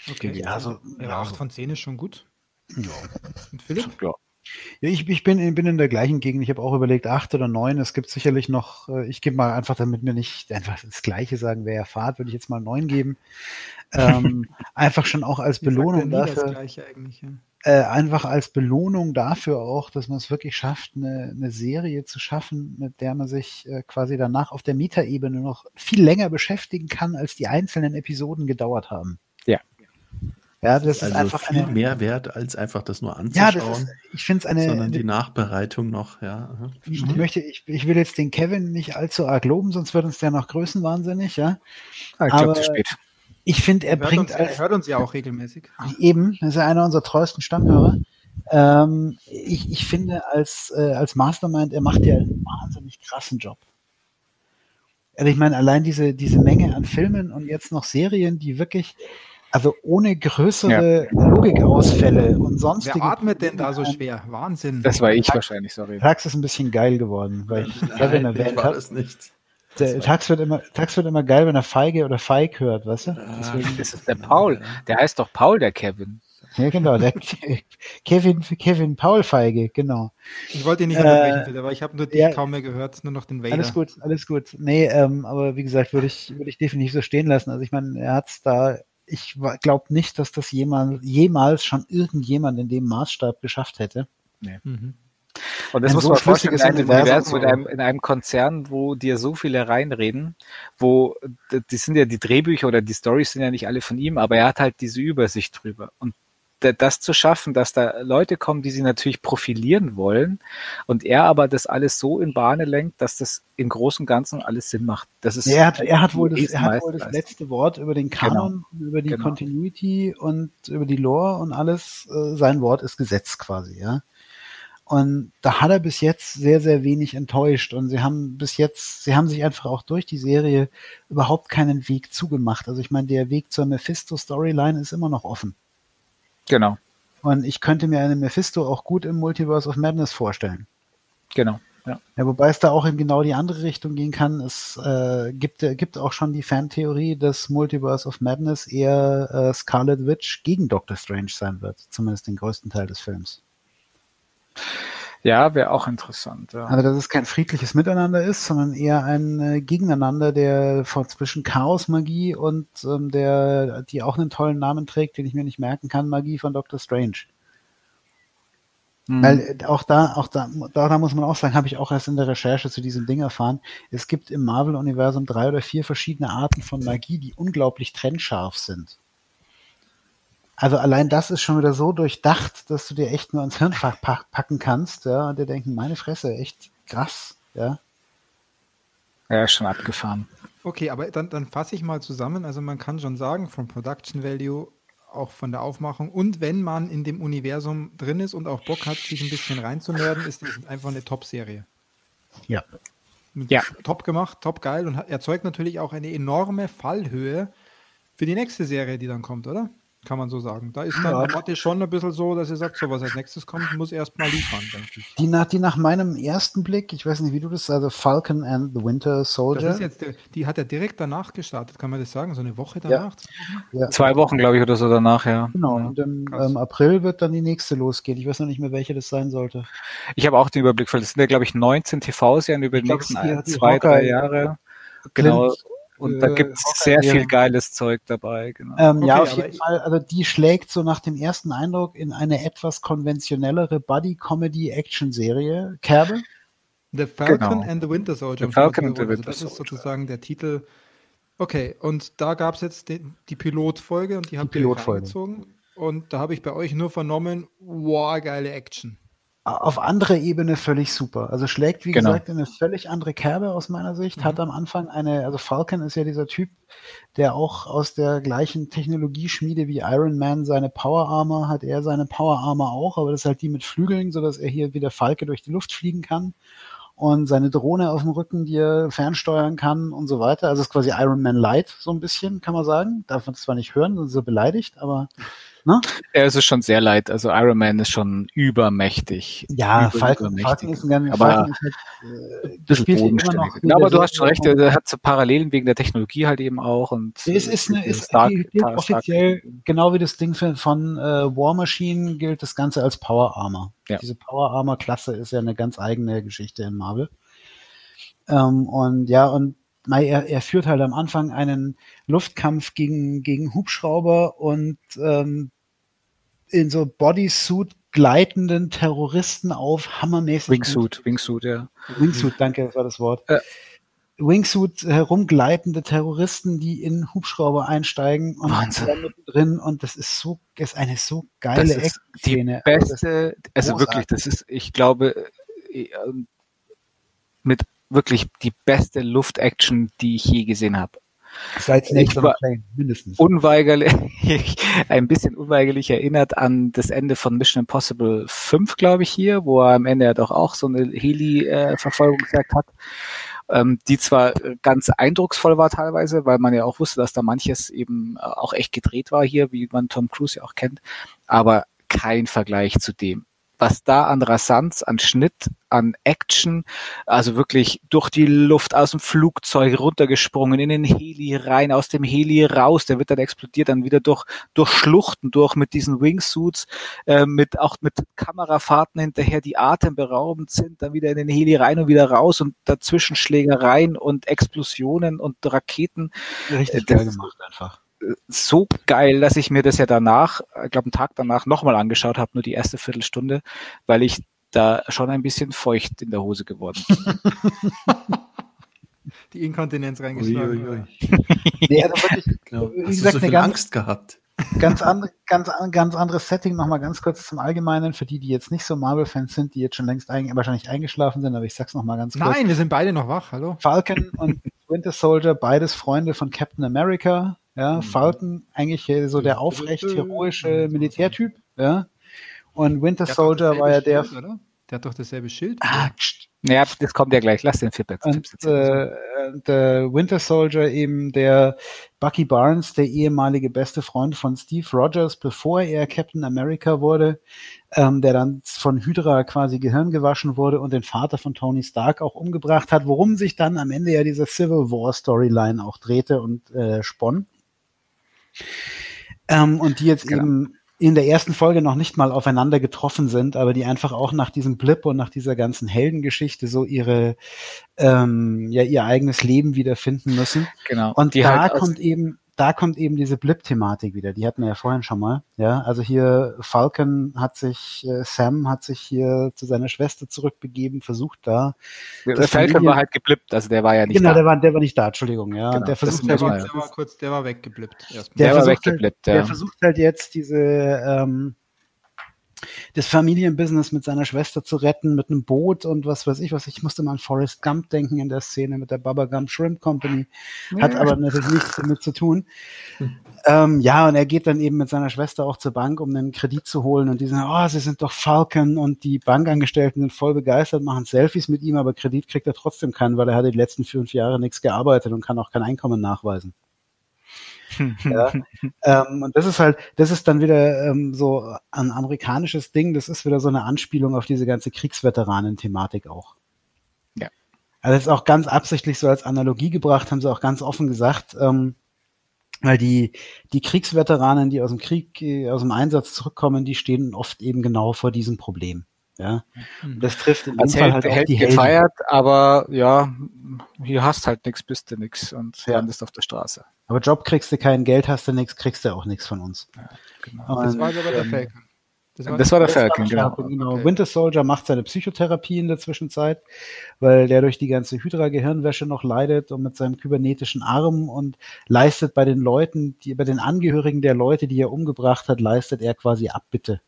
Okay, ja, also, ja, 8 von 10 ist schon gut. Ja. Und Philipp? Ja. Ja, ich, ich bin, bin in der gleichen Gegend. Ich habe auch überlegt, acht oder neun. Es gibt sicherlich noch, äh, ich gebe mal einfach, damit wir nicht einfach das Gleiche sagen, wer erfahrt, würde ich jetzt mal neun geben. Ähm, einfach schon auch als Belohnung dafür. Ja. Äh, einfach als Belohnung dafür auch, dass man es wirklich schafft, eine, eine Serie zu schaffen, mit der man sich äh, quasi danach auf der Metaebene noch viel länger beschäftigen kann, als die einzelnen Episoden gedauert haben. Ja. Ja, das, ist, also einfach viel eine, mehr wert, als einfach das nur anzuschauen. Ja, das ist, ich finde es eine. Sondern die Nachbereitung noch, ja. Ich, mhm. möchte, ich, ich will jetzt den Kevin nicht allzu arg loben, sonst wird uns der noch größenwahnsinnig, ja. Ah, ich glaube, zu spät. Ich finde, er, er bringt. Uns, er hört uns ja auch regelmäßig. Eben, das ist ja einer unserer treuesten Stammhörer. Ähm, ich, ich finde, als, äh, als Mastermind, er macht ja einen wahnsinnig krassen Job. Also ich meine, allein diese, diese Menge an Filmen und jetzt noch Serien, die wirklich also ohne größere ja. Logikausfälle und sonstige. Wer atmet denn da so schwer? Wahnsinn. Das war ich Tax, wahrscheinlich, sorry. Tax ist ein bisschen geil geworden, weil ich Kevin erwähnt habe. Der Tax wird, immer, Tax wird immer geil, wenn er Feige oder Feig hört, weißt du? Deswegen. Das ist der Paul. Der heißt doch Paul, der Kevin. Ja, genau. Der Kevin, Kevin Paul Feige, genau. Ich wollte ihn nicht unterbrechen, äh, aber ich habe nur dich ja, kaum mehr gehört, nur noch den Vader. Alles gut, alles gut. Nee, ähm, aber wie gesagt, würde ich, würde ich definitiv so stehen lassen. Also ich meine, er hat es da, ich glaube nicht, dass das jemals, jemals schon irgendjemand in dem Maßstab geschafft hätte. Nee. Mhm. Und das ein muss so man vorstellen, in einem Universum, in einem, in einem Konzern, wo dir so viele reinreden, wo, die sind ja die Drehbücher oder die Stories sind ja nicht alle von ihm, aber er hat halt diese Übersicht drüber. Und das zu schaffen, dass da Leute kommen, die sie natürlich profilieren wollen und er aber das alles so in Bahne lenkt, dass das im Großen und Ganzen alles Sinn macht. Das ist er hat, er hat wohl das, er hat wohl das letzte Wort über den genau. Kanon, genau. über die genau. Continuity und über die Lore und alles. Äh, sein Wort ist Gesetz quasi, ja. Und da hat er bis jetzt sehr, sehr wenig enttäuscht. Und sie haben bis jetzt, sie haben sich einfach auch durch die Serie überhaupt keinen Weg zugemacht. Also ich meine, der Weg zur Mephisto-Storyline ist immer noch offen. Genau. Und ich könnte mir eine Mephisto auch gut im Multiverse of Madness vorstellen. Genau. Ja. ja, wobei es da auch in genau die andere Richtung gehen kann. Es äh, gibt, äh, gibt auch schon die Fantheorie, dass Multiverse of Madness eher äh, Scarlet Witch gegen Doctor Strange sein wird, zumindest den größten Teil des Films. Ja, wäre auch interessant. Ja. Also, dass es kein friedliches Miteinander ist, sondern eher ein äh, Gegeneinander, der von zwischen Chaos-Magie und ähm, der, die auch einen tollen Namen trägt, den ich mir nicht merken kann, Magie von Doctor Strange. Mhm. Weil äh, auch da, auch da, da, da muss man auch sagen, habe ich auch erst in der Recherche zu diesem Ding erfahren, es gibt im Marvel-Universum drei oder vier verschiedene Arten von Magie, die unglaublich trennscharf sind. Also allein das ist schon wieder so durchdacht, dass du dir echt nur ins Hirn packen kannst, ja, und dir denken, meine Fresse, echt krass, ja. Ja, schon abgefahren. Okay, aber dann, dann fasse ich mal zusammen. Also man kann schon sagen, vom Production Value, auch von der Aufmachung und wenn man in dem Universum drin ist und auch Bock hat, sich ein bisschen reinzunörden, ist das einfach eine Top-Serie. Ja. ja. Top gemacht, top geil und erzeugt natürlich auch eine enorme Fallhöhe für die nächste Serie, die dann kommt, oder? Kann man so sagen. Da ist dann ja. Schon ein bisschen so, dass ihr sagt, so was als nächstes kommt, muss erstmal liefern, denke ich. Die nach, die nach meinem ersten Blick, ich weiß nicht, wie du das, also Falcon and the Winter Soldier. Das ist jetzt, die hat er direkt danach gestartet, kann man das sagen? So eine Woche danach? Ja. ja. Zwei Wochen, glaube ich, oder so danach, ja. Genau, und im ähm, April wird dann die nächste losgehen. Ich weiß noch nicht mehr, welche das sein sollte. Ich habe auch den Überblick, weil das sind ja, glaube ich, 19 TV-Serien über die nächsten ein, zwei, drei Jahre. Genau. Und da äh, gibt es sehr viel geiles Zeug dabei. Genau. Ähm, okay, ja, auf jeden Fall. Also die schlägt so nach dem ersten Eindruck in eine etwas konventionellere Buddy-Comedy-Action-Serie. Kerbe? The Falcon genau. and the Winter Soldier. The Falcon and the Winter also Das ist sozusagen der Titel. Okay, und da gab es jetzt die, die Pilotfolge und die habt ihr reingezogen. Und da habe ich bei euch nur vernommen, wow, geile Action auf anderer Ebene völlig super. Also schlägt, wie genau. gesagt, in eine völlig andere Kerbe aus meiner Sicht. Mhm. Hat am Anfang eine, also Falcon ist ja dieser Typ, der auch aus der gleichen Technologieschmiede wie Iron Man seine Power Armor hat, er seine Power Armor auch, aber das ist halt die mit Flügeln, sodass er hier wie der Falke durch die Luft fliegen kann und seine Drohne auf dem Rücken, die er fernsteuern kann und so weiter. Also es ist quasi Iron Man Light, so ein bisschen, kann man sagen. Darf man zwar nicht hören, sonst ist er beleidigt, aber Ne? Ja, es ist schon sehr leid. Also Iron Man ist schon übermächtig. Ja, über, Falcon, übermächtig. Falcon ist ein ganz aber Falcon ist halt, äh, immer noch ja, aber du hast schon recht, er hat so Parallelen wegen der Technologie halt eben auch. Und es ist, eine, ist Stark, offiziell, Stark. genau wie das Ding von, von äh, War Machine, gilt das Ganze als Power Armor. Ja. Diese Power Armor Klasse ist ja eine ganz eigene Geschichte in Marvel. Ähm, und ja, und er, er führt halt am Anfang einen Luftkampf gegen, gegen Hubschrauber und ähm, in so Bodysuit gleitenden Terroristen auf, hammermäßig. Wingsuit. Wingsuit, ja. Wingsuit, danke, das war das Wort. Äh. Wingsuit herumgleitende Terroristen, die in Hubschrauber einsteigen und Wahnsinn. drin und das ist so, ist eine so geile das ist Die beste, also wirklich, das ist, ich glaube, äh, mit wirklich die beste Luft-Action, die ich je gesehen habe. Seit Next Plane, mindestens. Unweigerlich, ein bisschen unweigerlich erinnert an das Ende von Mission Impossible 5, glaube ich, hier, wo er am Ende ja doch auch so eine Heli-Verfolgungsjagd hat, ähm, die zwar ganz eindrucksvoll war teilweise, weil man ja auch wusste, dass da manches eben auch echt gedreht war hier, wie man Tom Cruise ja auch kennt, aber kein Vergleich zu dem. Was da an Rasanz, an Schnitt, an Action, also wirklich durch die Luft aus dem Flugzeug runtergesprungen, in den Heli rein, aus dem Heli raus, der wird dann explodiert, dann wieder durch, durch Schluchten durch mit diesen Wingsuits, äh, mit auch mit Kamerafahrten hinterher, die atemberaubend sind, dann wieder in den Heli rein und wieder raus und dazwischen Schlägereien und Explosionen und Raketen. Richtig äh, geil gemacht einfach so geil, dass ich mir das ja danach, ich glaube einen Tag danach nochmal angeschaut habe, nur die erste Viertelstunde, weil ich da schon ein bisschen feucht in der Hose geworden bin. die Inkontinenz reingeschlagen. Ui, ui, ui. nee, also wirklich, genau. wie Hast gesagt, du so viel ganz, Angst gehabt. Ganz, andre, ganz, ganz anderes Setting, nochmal ganz kurz zum Allgemeinen, für die, die jetzt nicht so Marvel-Fans sind, die jetzt schon längst ein, wahrscheinlich eingeschlafen sind, aber ich sag's nochmal ganz kurz. Nein, wir sind beide noch wach, hallo. Falcon und Winter Soldier, beides Freunde von Captain America, ja, mhm. Falcon eigentlich so der aufrecht heroische Militärtyp, ja. Und Winter Soldier war ja der. Schild, oder? Der hat doch dasselbe Schild. Ah, ja, das kommt ja gleich. Lass den Fippet. Und äh, der Winter Soldier eben der Bucky Barnes, der ehemalige beste Freund von Steve Rogers, bevor er Captain America wurde, ähm, der dann von Hydra quasi Gehirn gewaschen wurde und den Vater von Tony Stark auch umgebracht hat, worum sich dann am Ende ja diese Civil War Storyline auch drehte und äh, sponn. Ähm, und die jetzt genau. eben in der ersten Folge noch nicht mal aufeinander getroffen sind, aber die einfach auch nach diesem Blip und nach dieser ganzen Heldengeschichte so ihre ähm, ja ihr eigenes Leben wiederfinden müssen. Genau. Und die da halt kommt eben da kommt eben diese Blip-Thematik wieder. Die hatten wir ja vorhin schon mal. Ja, also hier Falcon hat sich, äh, Sam hat sich hier zu seiner Schwester zurückbegeben, versucht da. Der, der Falcon war halt geblippt, also der war ja nicht genau, da. Genau, der war, der war nicht da, Entschuldigung, ja. Genau, der versucht halt war, der war kurz, der war weggeblippt. Der, der war weggeblippt, halt, ja. Der versucht halt jetzt diese, ähm, das Familienbusiness mit seiner Schwester zu retten, mit einem Boot und was weiß ich was. Ich musste mal an Forrest Gump denken in der Szene mit der Baba Gump Shrimp Company. Hat ja. aber natürlich nichts damit zu tun. Hm. Ähm, ja, und er geht dann eben mit seiner Schwester auch zur Bank, um einen Kredit zu holen. Und die sagen, oh, sie sind doch Falcon. Und die Bankangestellten sind voll begeistert, machen Selfies mit ihm, aber Kredit kriegt er trotzdem keinen, weil er hat die letzten fünf Jahre nichts gearbeitet und kann auch kein Einkommen nachweisen ja? ähm, und das ist halt, das ist dann wieder ähm, so ein amerikanisches Ding, das ist wieder so eine Anspielung auf diese ganze Kriegsveteranen-Thematik auch. Ja. Also das ist auch ganz absichtlich so als Analogie gebracht, haben sie auch ganz offen gesagt, ähm, weil die, die Kriegsveteranen, die aus dem Krieg, äh, aus dem Einsatz zurückkommen, die stehen oft eben genau vor diesem Problem. Ja, mhm. das trifft in dem Fall halt auch die gefeiert, Helden. aber ja, hier hast halt nichts, bist du nichts und ja. landest auf der Straße. Aber Job kriegst du kein Geld, hast du nichts, kriegst du auch nichts von uns. Ja, genau. Und, das war aber der ähm, Falcon. Das war, das war der Falcon, genau. genau. Okay. Winter Soldier macht seine Psychotherapie in der Zwischenzeit, weil der durch die ganze Hydra-Gehirnwäsche noch leidet und mit seinem kybernetischen Arm und leistet bei den Leuten, die, bei den Angehörigen der Leute, die er umgebracht hat, leistet er quasi Abbitte.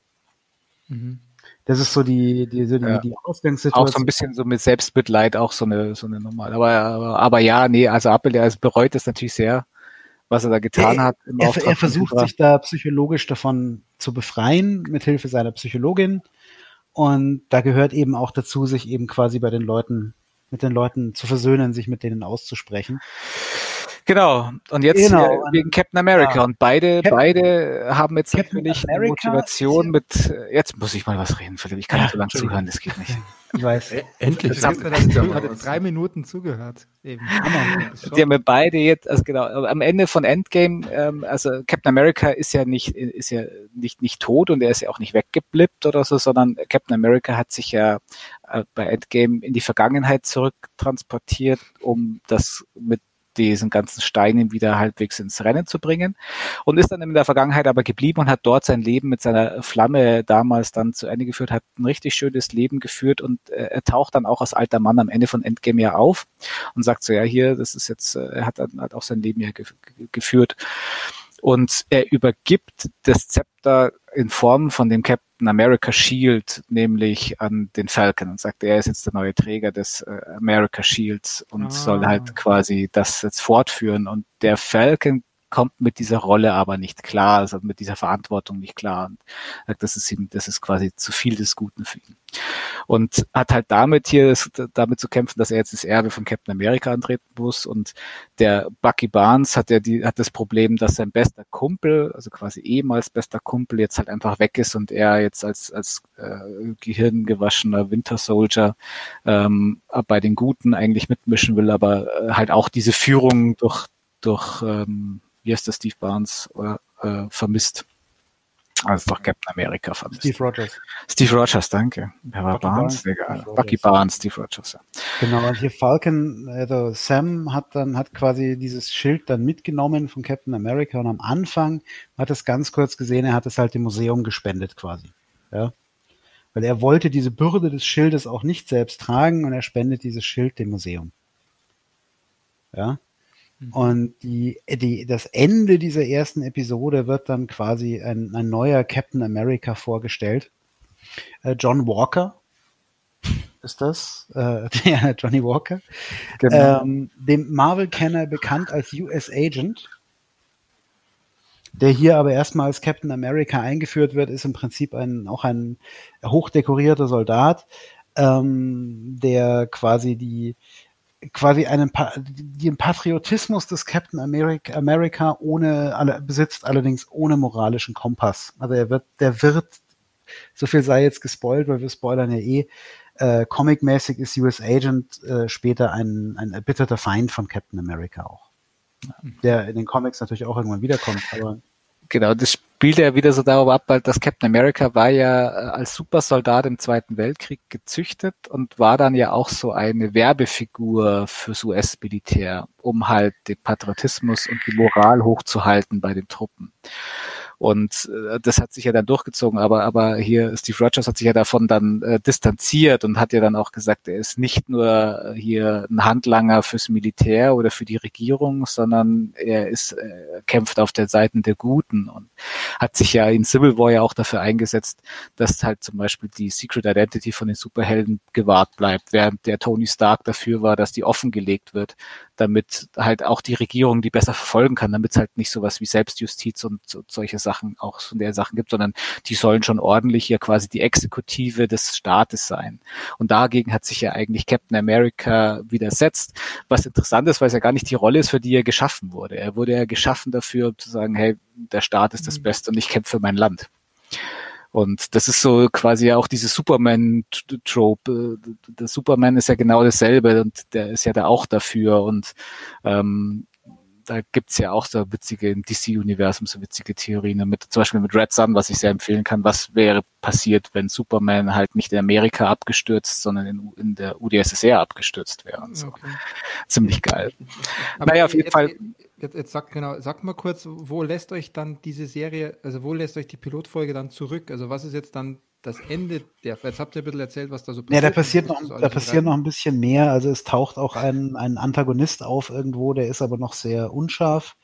Mhm. Das ist so die, die, so die, ja. die Ausgangssituation. Auch so ein bisschen so mit Selbstmitleid, auch so eine, so eine normale. Aber, aber, aber ja, nee, also Apple, er bereut es natürlich sehr, was er da getan er, hat. Er, er versucht sich da psychologisch davon zu befreien, mit Hilfe seiner Psychologin. Und da gehört eben auch dazu, sich eben quasi bei den Leuten, mit den Leuten zu versöhnen, sich mit denen auszusprechen. Genau. Und jetzt genau. wegen Captain America. Ja. Und beide, Cap beide haben jetzt Captain natürlich America Motivation mit, äh, jetzt muss ich mal was reden, Philipp. Ich kann ja, nicht so lange zuhören, das geht nicht. Ich weiß. Äh, endlich. Das hat, hat drei Minuten zugehört. Eben. Die haben wir beide jetzt, also genau, am Ende von Endgame, ähm, also Captain America ist ja nicht, ist ja nicht, nicht tot und er ist ja auch nicht weggeblippt oder so, sondern Captain America hat sich ja äh, bei Endgame in die Vergangenheit zurücktransportiert, um das mit diesen ganzen Steinen wieder halbwegs ins Rennen zu bringen. Und ist dann in der Vergangenheit aber geblieben und hat dort sein Leben mit seiner Flamme damals dann zu Ende geführt, hat ein richtig schönes Leben geführt und äh, er taucht dann auch als alter Mann am Ende von Endgame ja auf und sagt so, ja hier, das ist jetzt, äh, er hat dann halt auch sein Leben ja ge geführt. Und er übergibt das Zepter in Form von dem Captain America Shield, nämlich an den Falcon und sagt, er ist jetzt der neue Träger des äh, America Shields und ah. soll halt quasi das jetzt fortführen. Und der Falcon kommt mit dieser Rolle aber nicht klar, also mit dieser Verantwortung nicht klar. Und das ist ihm, das ist quasi zu viel des Guten für ihn. Und hat halt damit hier damit zu kämpfen, dass er jetzt das Erbe von Captain America antreten muss. Und der Bucky Barnes hat ja die, hat das Problem, dass sein bester Kumpel, also quasi ehemals bester Kumpel, jetzt halt einfach weg ist und er jetzt als, als äh, gehirngewaschener Winter Soldier ähm, bei den Guten eigentlich mitmischen will, aber äh, halt auch diese Führung durch, durch ähm, wie heißt der Steve Barnes, äh, vermisst. Also doch Captain America vermisst. Steve Rogers. Steve Rogers, danke. Wer war Bucky Barnes? Egal. Bucky Barnes, Steve Rogers. Ja. Genau, und hier Falcon, also Sam hat dann, hat quasi dieses Schild dann mitgenommen von Captain America und am Anfang hat es ganz kurz gesehen, er hat es halt dem Museum gespendet quasi. Ja. Weil er wollte diese Bürde des Schildes auch nicht selbst tragen und er spendet dieses Schild dem Museum. Ja. Mhm. Und die, die, das Ende dieser ersten Episode wird dann quasi ein, ein neuer Captain America vorgestellt. Äh, John Walker ist das, äh, der Johnny Walker, genau. ähm, dem Marvel-Kenner bekannt als US Agent, der hier aber erstmal als Captain America eingeführt wird, ist im Prinzip ein, auch ein hochdekorierter Soldat, ähm, der quasi die quasi einen den Patriotismus des Captain America, America ohne alle, besitzt allerdings ohne moralischen Kompass. Also er wird, der wird, so viel sei jetzt gespoilt, weil wir spoilern ja eh, äh, comicmäßig ist US Agent äh, später ein, ein erbitterter Feind von Captain America auch. Der in den Comics natürlich auch irgendwann wiederkommt, aber Genau, das spielt ja wieder so darauf ab, weil das Captain America war ja äh, als Supersoldat im Zweiten Weltkrieg gezüchtet und war dann ja auch so eine Werbefigur fürs US-Militär, um halt den Patriotismus und die Moral hochzuhalten bei den Truppen. Und äh, das hat sich ja dann durchgezogen, aber, aber hier Steve Rogers hat sich ja davon dann äh, distanziert und hat ja dann auch gesagt, er ist nicht nur äh, hier ein Handlanger fürs Militär oder für die Regierung, sondern er ist, äh, kämpft auf der Seite der Guten und hat sich ja in Civil War ja auch dafür eingesetzt, dass halt zum Beispiel die Secret Identity von den Superhelden gewahrt bleibt, während der Tony Stark dafür war, dass die offengelegt wird, damit halt auch die Regierung die besser verfolgen kann, damit es halt nicht sowas wie Selbstjustiz und, und solche Sachen auch von der Sachen gibt, sondern die sollen schon ordentlich hier quasi die Exekutive des Staates sein. Und dagegen hat sich ja eigentlich Captain America widersetzt, was interessant ist, weil es ja gar nicht die Rolle ist, für die er geschaffen wurde. Er wurde ja geschaffen dafür, um zu sagen, hey, der Staat ist das mhm. Beste und ich kämpfe für mein Land. Und das ist so quasi auch diese Superman-Trope. Der Superman ist ja genau dasselbe und der ist ja da auch dafür. Und ähm, da gibt's ja auch so witzige im DC-Universum, so witzige Theorien. Mit, zum Beispiel mit Red Sun, was ich sehr empfehlen kann. Was wäre passiert, wenn Superman halt nicht in Amerika abgestürzt, sondern in, in der UdSSR abgestürzt wäre und so. Okay. Ziemlich geil. Aber naja, auf jeden Fall. Jetzt, jetzt sag genau, sag mal kurz, wo lässt euch dann diese Serie, also wo lässt euch die Pilotfolge dann zurück? Also was ist jetzt dann das Ende der, jetzt habt ihr ein bisschen erzählt, was da so passiert. Ja, da passiert noch, da passiert noch ein bisschen mehr. Also es taucht auch ein, ein Antagonist auf irgendwo, der ist aber noch sehr unscharf.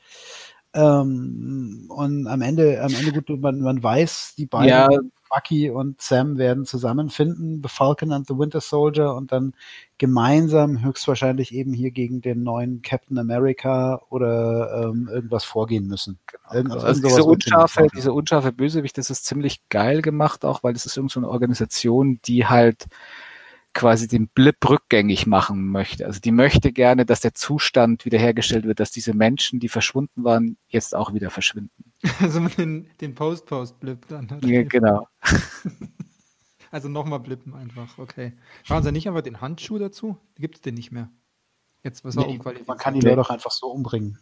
Ähm, und am Ende, am Ende gut, man, man weiß, die beiden, ja. Bucky und Sam werden zusammenfinden, The Falcon and the Winter Soldier und dann gemeinsam höchstwahrscheinlich eben hier gegen den neuen Captain America oder ähm, irgendwas vorgehen müssen. Genau. Irgendwas, also diese unscharfe, diese unscharfe Bösewicht, das ist ziemlich geil gemacht, auch weil es ist irgendeine so Organisation, die halt quasi den Blip rückgängig machen möchte. Also die möchte gerne, dass der Zustand wiederhergestellt wird, dass diese Menschen, die verschwunden waren, jetzt auch wieder verschwinden. Also mit den, den Post-Post-Blip dann. Ja, genau. also nochmal blippen einfach, okay. Schauen Sie nicht einfach den Handschuh dazu? Gibt es den nicht mehr? Jetzt was nee, Man kann die Leute doch einfach so umbringen.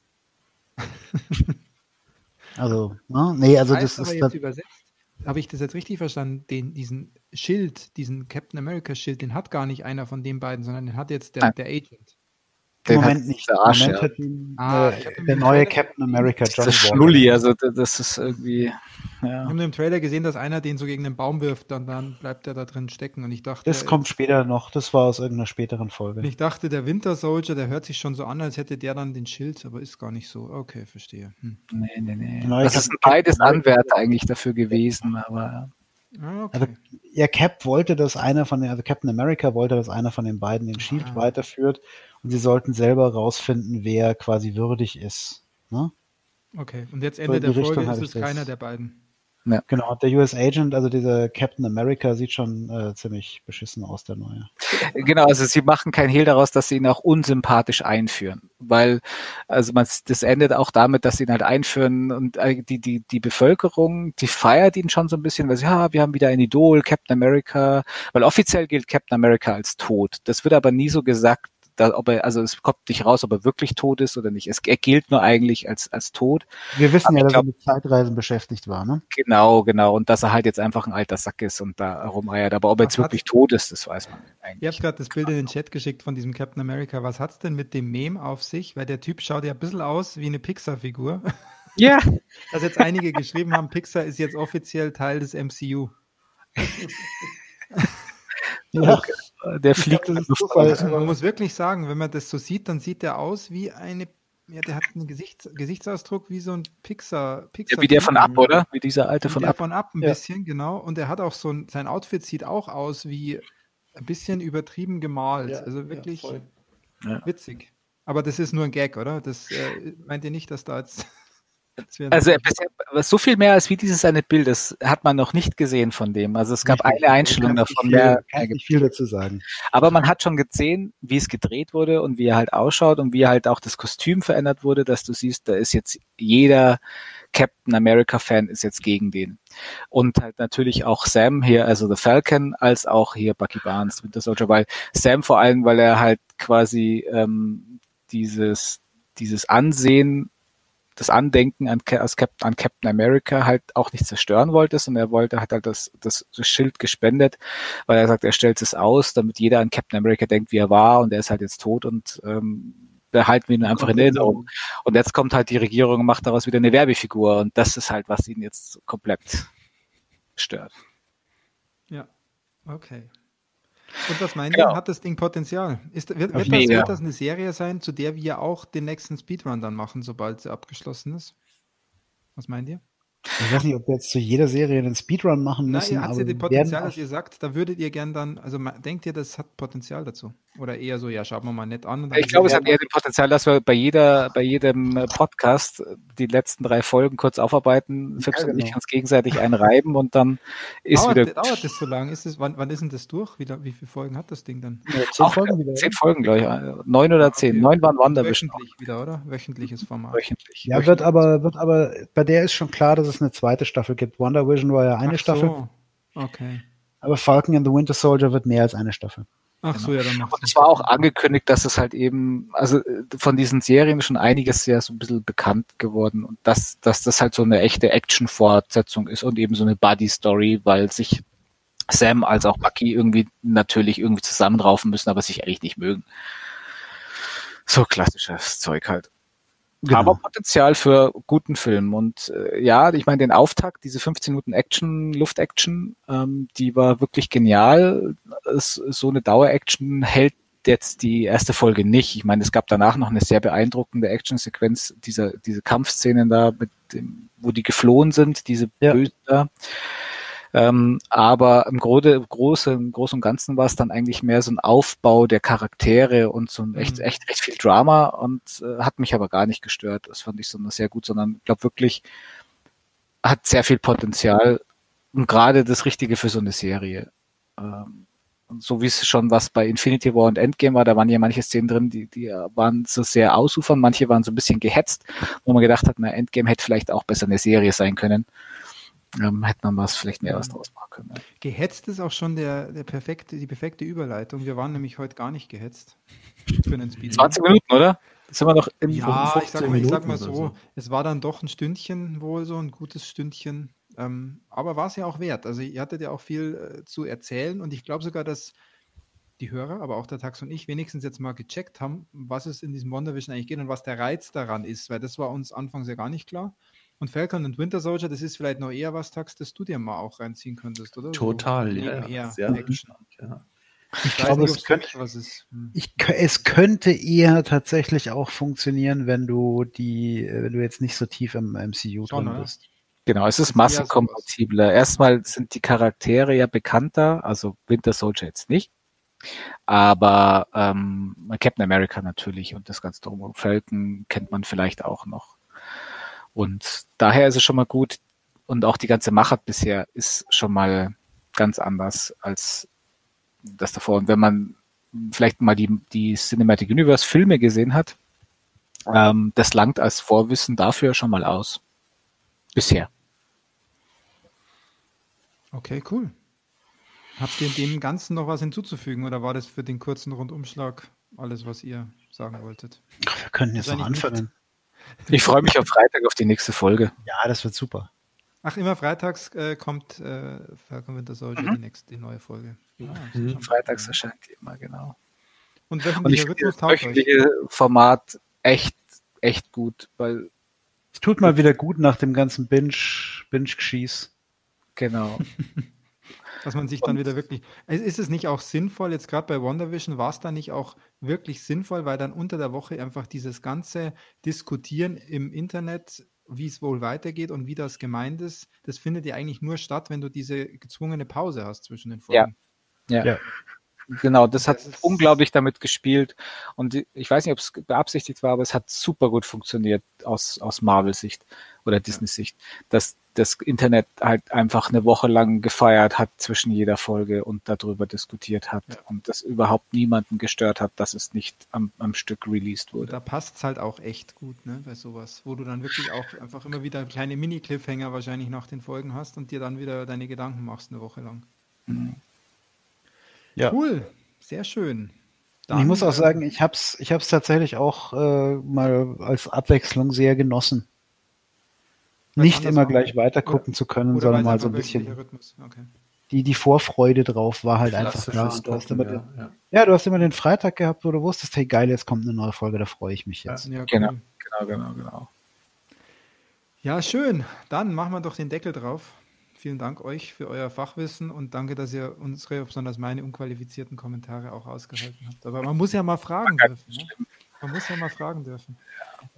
also, ne? nee, also das, das ist. Jetzt übersetzt habe ich das jetzt richtig verstanden? Den, diesen Schild, diesen Captain America Schild, den hat gar nicht einer von den beiden, sondern den hat jetzt der, der Agent. Im Moment nicht. Der Arsch, Moment ja. hat ihn, ah, äh, der neue Captain America John Das ist Schnulli, also das ist irgendwie. Ja. Ich habe im Trailer gesehen, dass einer den so gegen den Baum wirft, dann, dann bleibt er da drin stecken. Und ich dachte. Das kommt später noch, das war aus irgendeiner späteren Folge. Ich dachte, der Winter Soldier, der hört sich schon so an, als hätte der dann den Schild, aber ist gar nicht so. Okay, verstehe. Hm. Nee, nee, nee. Genau, das ist beides Anwärter eigentlich dafür gewesen, aber. Ah, okay. Also, ja, Cap wollte, dass einer von den, also Captain America wollte, dass einer von den beiden den Shield ah. weiterführt und sie sollten selber rausfinden, wer quasi würdig ist. Ne? Okay, und jetzt Ende der Folge ist es keiner der beiden. Ja. Genau, der US Agent, also dieser Captain America, sieht schon äh, ziemlich beschissen aus, der neue. Genau, also sie machen kein Hehl daraus, dass sie ihn auch unsympathisch einführen, weil also man, das endet auch damit, dass sie ihn halt einführen und äh, die, die, die Bevölkerung, die feiert ihn schon so ein bisschen, weil sie, ja, wir haben wieder ein Idol, Captain America, weil offiziell gilt Captain America als tot. Das wird aber nie so gesagt, da, ob er, also es kommt nicht raus, ob er wirklich tot ist oder nicht. Es, er gilt nur eigentlich als, als tot. Wir wissen Aber ja, dass glaub, er mit Zeitreisen beschäftigt war, ne? Genau, genau. Und dass er halt jetzt einfach ein alter Sack ist und da rumeiert. Aber ob er jetzt wirklich tot ist, das weiß man eigentlich. Ihr habt gerade das Bild in den Chat geschickt von diesem Captain America. Was hat's denn mit dem Meme auf sich? Weil der Typ schaut ja ein bisschen aus wie eine Pixar-Figur. Ja. Dass jetzt einige geschrieben haben, Pixar ist jetzt offiziell Teil des MCU. ja. Okay der fliegt. Zufall, also man muss wirklich sagen, wenn man das so sieht, dann sieht der aus wie eine, ja, der hat einen Gesichts, Gesichtsausdruck wie so ein Pixar. Pixar ja, wie der von Ab, oder? Wie dieser alte von der Ab. von Ab ein ja. bisschen, genau. Und er hat auch so ein, sein Outfit sieht auch aus wie ein bisschen übertrieben gemalt. Ja, also wirklich witzig. Aber das ist nur ein Gag, oder? Das äh, meint ihr nicht, dass da jetzt also bisher, so viel mehr als wie dieses eine Bild, das hat man noch nicht gesehen von dem. Also es gab nicht, eine Einstellung davon. Viel, mehr, kann nicht viel dazu sagen. Aber man hat schon gesehen, wie es gedreht wurde und wie er halt ausschaut und wie halt auch das Kostüm verändert wurde, dass du siehst, da ist jetzt jeder Captain America Fan ist jetzt gegen den. Und halt natürlich auch Sam hier, also The Falcon, als auch hier Bucky Barnes, Winter Soldier, weil Sam vor allem, weil er halt quasi ähm, dieses dieses Ansehen das Andenken an, an Captain America halt auch nicht zerstören wollte, sondern er wollte, hat halt das, das, das Schild gespendet, weil er sagt, er stellt es aus, damit jeder an Captain America denkt, wie er war und er ist halt jetzt tot und ähm, behalten wir ihn einfach in Erinnerung. Und jetzt kommt halt die Regierung und macht daraus wieder eine Werbefigur und das ist halt, was ihn jetzt komplett stört. Ja, okay. Und was meint genau. ihr? Hat das Ding Potenzial? Ist, wird, wird, das, wird, das, eine Serie sein, zu der wir auch den nächsten Speedrun dann machen, sobald sie abgeschlossen ist? Was meint ihr? Ich weiß nicht, ob wir jetzt zu jeder Serie einen Speedrun machen müssen. Nein, hat sie das Potenzial, dass ihr sagt, da würdet ihr gern dann, also denkt ihr, das hat Potenzial dazu? Oder eher so, ja, schaut wir mal nett an. ich glaube, es hat eher das Potenzial, dass wir bei jeder, bei jedem äh, Podcast die letzten drei Folgen kurz aufarbeiten, Fips ja, genau. und ich uns gegenseitig einreiben und dann ist dauert, wieder. Dauert das so lange? Ist das, wann, wann ist denn das durch? Wie, wie viele Folgen hat das Ding dann? Ja, zehn, Auch, Folgen wieder, zehn Folgen, glaube ich. Neun oder zehn. Okay. Neun waren Wanderwischen. Wöchentlich wieder, oder? Wöchentliches Format. Wöchentlich. Ja, Wöchentlich. wird aber, wird aber, bei der ist schon klar, dass es eine zweite Staffel gibt. Wonder Vision war ja eine Ach Staffel. So. Okay. Aber Falcon and the Winter Soldier wird mehr als eine Staffel. Ach genau. so, ja, dann Und es war auch angekündigt, dass es halt eben, also äh, von diesen Serien schon einiges ja so ein bisschen bekannt geworden und dass, dass das halt so eine echte Action-Fortsetzung ist und eben so eine Buddy-Story, weil sich Sam als auch Bucky irgendwie natürlich irgendwie zusammenraufen müssen, aber sich eigentlich nicht mögen. So klassisches Zeug halt. Genau. Aber Potenzial für guten Film. Und äh, ja, ich meine, den Auftakt, diese 15 Minuten Action, Luft-Action, ähm, die war wirklich genial. Es, so eine Dauer-Action hält jetzt die erste Folge nicht. Ich meine, es gab danach noch eine sehr beeindruckende Action-Sequenz, diese, diese Kampfszenen da, mit dem, wo die geflohen sind, diese ja. Bösen da. Ähm, aber im, Grode, Große, im Großen und Ganzen war es dann eigentlich mehr so ein Aufbau der Charaktere und so ein echt, mhm. echt, echt viel Drama und äh, hat mich aber gar nicht gestört. Das fand ich so sehr gut, sondern ich glaube wirklich, hat sehr viel Potenzial und gerade das Richtige für so eine Serie. Ähm, so wie es schon was bei Infinity War und Endgame war, da waren ja manche Szenen drin, die, die waren so sehr ausufern, manche waren so ein bisschen gehetzt, wo man gedacht hat, na, Endgame hätte vielleicht auch besser eine Serie sein können ähm, hätte man was vielleicht mehr was draus machen können. Gehetzt ist auch schon der, der perfekte, die perfekte Überleitung. Wir waren nämlich heute gar nicht gehetzt. Für einen Speed 20 Minuten, oder? Das sind wir noch im Ja, ich sag, mal, ich sag mal so, so, es war dann doch ein Stündchen wohl so, ein gutes Stündchen. Ähm, aber war es ja auch wert. Also ihr hattet ja auch viel äh, zu erzählen und ich glaube sogar, dass die Hörer, aber auch der Tax und ich wenigstens jetzt mal gecheckt haben, was es in diesem WandaVision eigentlich geht und was der Reiz daran ist, weil das war uns anfangs ja gar nicht klar. Und Falcon und Winter Soldier, das ist vielleicht noch eher was, Tax, das du dir mal auch reinziehen könntest, oder? Total, so ja. Sehr Action. Ja. Ich, glaube, es, könnte, hm. ich, es könnte eher tatsächlich auch funktionieren, wenn du die, wenn du jetzt nicht so tief im MCU Schon, drin bist. Genau, es ist massenkompatibler. Erstmal sind die Charaktere ja bekannter, also Winter Soldier jetzt nicht. Aber ähm, Captain America natürlich und das ganze drum. Falcon kennt man vielleicht auch noch. Und daher ist es schon mal gut. Und auch die ganze Machart bisher ist schon mal ganz anders als das davor. Und wenn man vielleicht mal die, die Cinematic Universe Filme gesehen hat, ähm, das langt als Vorwissen dafür schon mal aus. Bisher. Okay, cool. Habt ihr dem Ganzen noch was hinzuzufügen oder war das für den kurzen Rundumschlag alles, was ihr sagen wolltet? Wir könnten jetzt noch anfangen. Ich freue mich auf Freitag auf die nächste Folge. Ja, das wird super. Ach, immer freitags äh, kommt äh, Falcon Winter Soldier mhm. die, nächste, die neue Folge. Ja, mhm. Freitags erscheint die immer, genau. Und wöchentlicher Rhythmus taugt wöchentliche Format echt, echt gut, weil es tut mal wieder gut nach dem ganzen Binge-Geschieß. Binge genau. Dass man sich dann wieder wirklich. Ist es nicht auch sinnvoll, jetzt gerade bei WandaVision, war es da nicht auch wirklich sinnvoll, weil dann unter der Woche einfach dieses ganze Diskutieren im Internet, wie es wohl weitergeht und wie das gemeint ist, das findet ja eigentlich nur statt, wenn du diese gezwungene Pause hast zwischen den Folgen. Ja. ja. ja. Genau, das hat das unglaublich damit gespielt. Und ich weiß nicht, ob es beabsichtigt war, aber es hat super gut funktioniert aus, aus Marvel-Sicht oder Disney-Sicht, dass das Internet halt einfach eine Woche lang gefeiert hat zwischen jeder Folge und darüber diskutiert hat ja. und das überhaupt niemanden gestört hat, dass es nicht am, am Stück released wurde. Da passt es halt auch echt gut, ne, bei sowas, wo du dann wirklich auch einfach immer wieder kleine Mini-Cliffhanger wahrscheinlich nach den Folgen hast und dir dann wieder deine Gedanken machst eine Woche lang. Mhm. Ja. Cool, sehr schön. Dann, ich muss auch sagen, ich habe es ich hab's tatsächlich auch äh, mal als Abwechslung sehr genossen nicht immer gleich weiter gucken zu können, sondern mal so ein bisschen. Okay. Die, die Vorfreude drauf war halt einfach da. Du hast immer den, ja, ja. du hast immer den Freitag gehabt, wo du wusstest, hey geil, jetzt kommt eine neue Folge, da freue ich mich jetzt. Ja, genau, genau, genau, genau. Ja, schön. Dann machen wir doch den Deckel drauf. Vielen Dank euch für euer Fachwissen und danke, dass ihr unsere, besonders meine unqualifizierten Kommentare auch ausgehalten habt. Aber man muss ja mal fragen dürfen. Ne? Man muss ja mal fragen dürfen.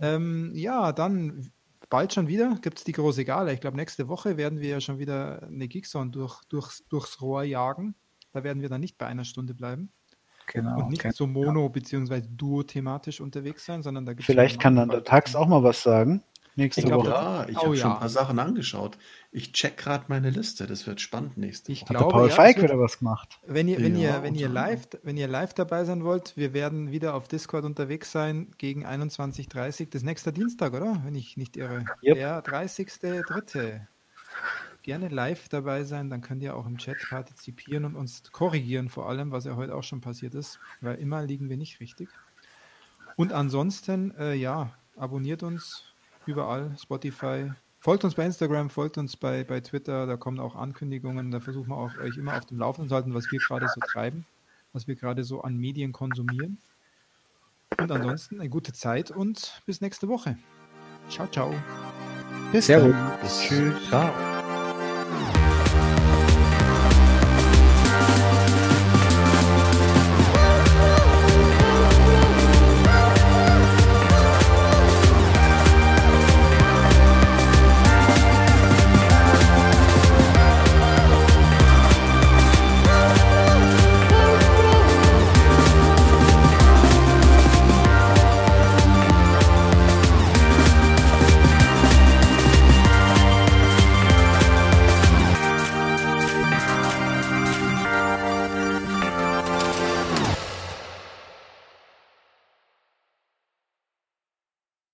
Ähm, ja, dann bald schon wieder gibt es die große Gala. Ich glaube, nächste Woche werden wir ja schon wieder eine Geekzone durch, durch, durchs Rohr jagen. Da werden wir dann nicht bei einer Stunde bleiben. Genau. Und nicht okay. so mono- bzw. duo-thematisch unterwegs sein, sondern da gibt es. Vielleicht kann dann der Tax auch mal was sagen nächste ich Woche. Ja, ich oh, habe ja. schon ein paar Sachen angeschaut. Ich check gerade meine Liste. Das wird spannend nächste ich Woche. Glaube, Paul ja, Feig wieder was gemacht. Wenn ihr, wenn ja, ihr, wenn ihr live, wenn ihr live dabei sein wollt, wir werden wieder auf Discord unterwegs sein gegen 21.30 Das ist nächster Dienstag, oder? Wenn ich nicht irre. Yep. Der 30.3. Gerne live dabei sein, dann könnt ihr auch im Chat partizipieren und uns korrigieren, vor allem, was ja heute auch schon passiert ist, weil immer liegen wir nicht richtig. Und ansonsten, äh, ja, abonniert uns, überall, Spotify. Folgt uns bei Instagram, folgt uns bei, bei Twitter, da kommen auch Ankündigungen, da versuchen wir auch euch immer auf dem Laufenden zu halten, was wir gerade so treiben, was wir gerade so an Medien konsumieren. Und ansonsten eine gute Zeit und bis nächste Woche. Ciao, ciao. Bis Servus. dann. Bis Tschüss. Ciao.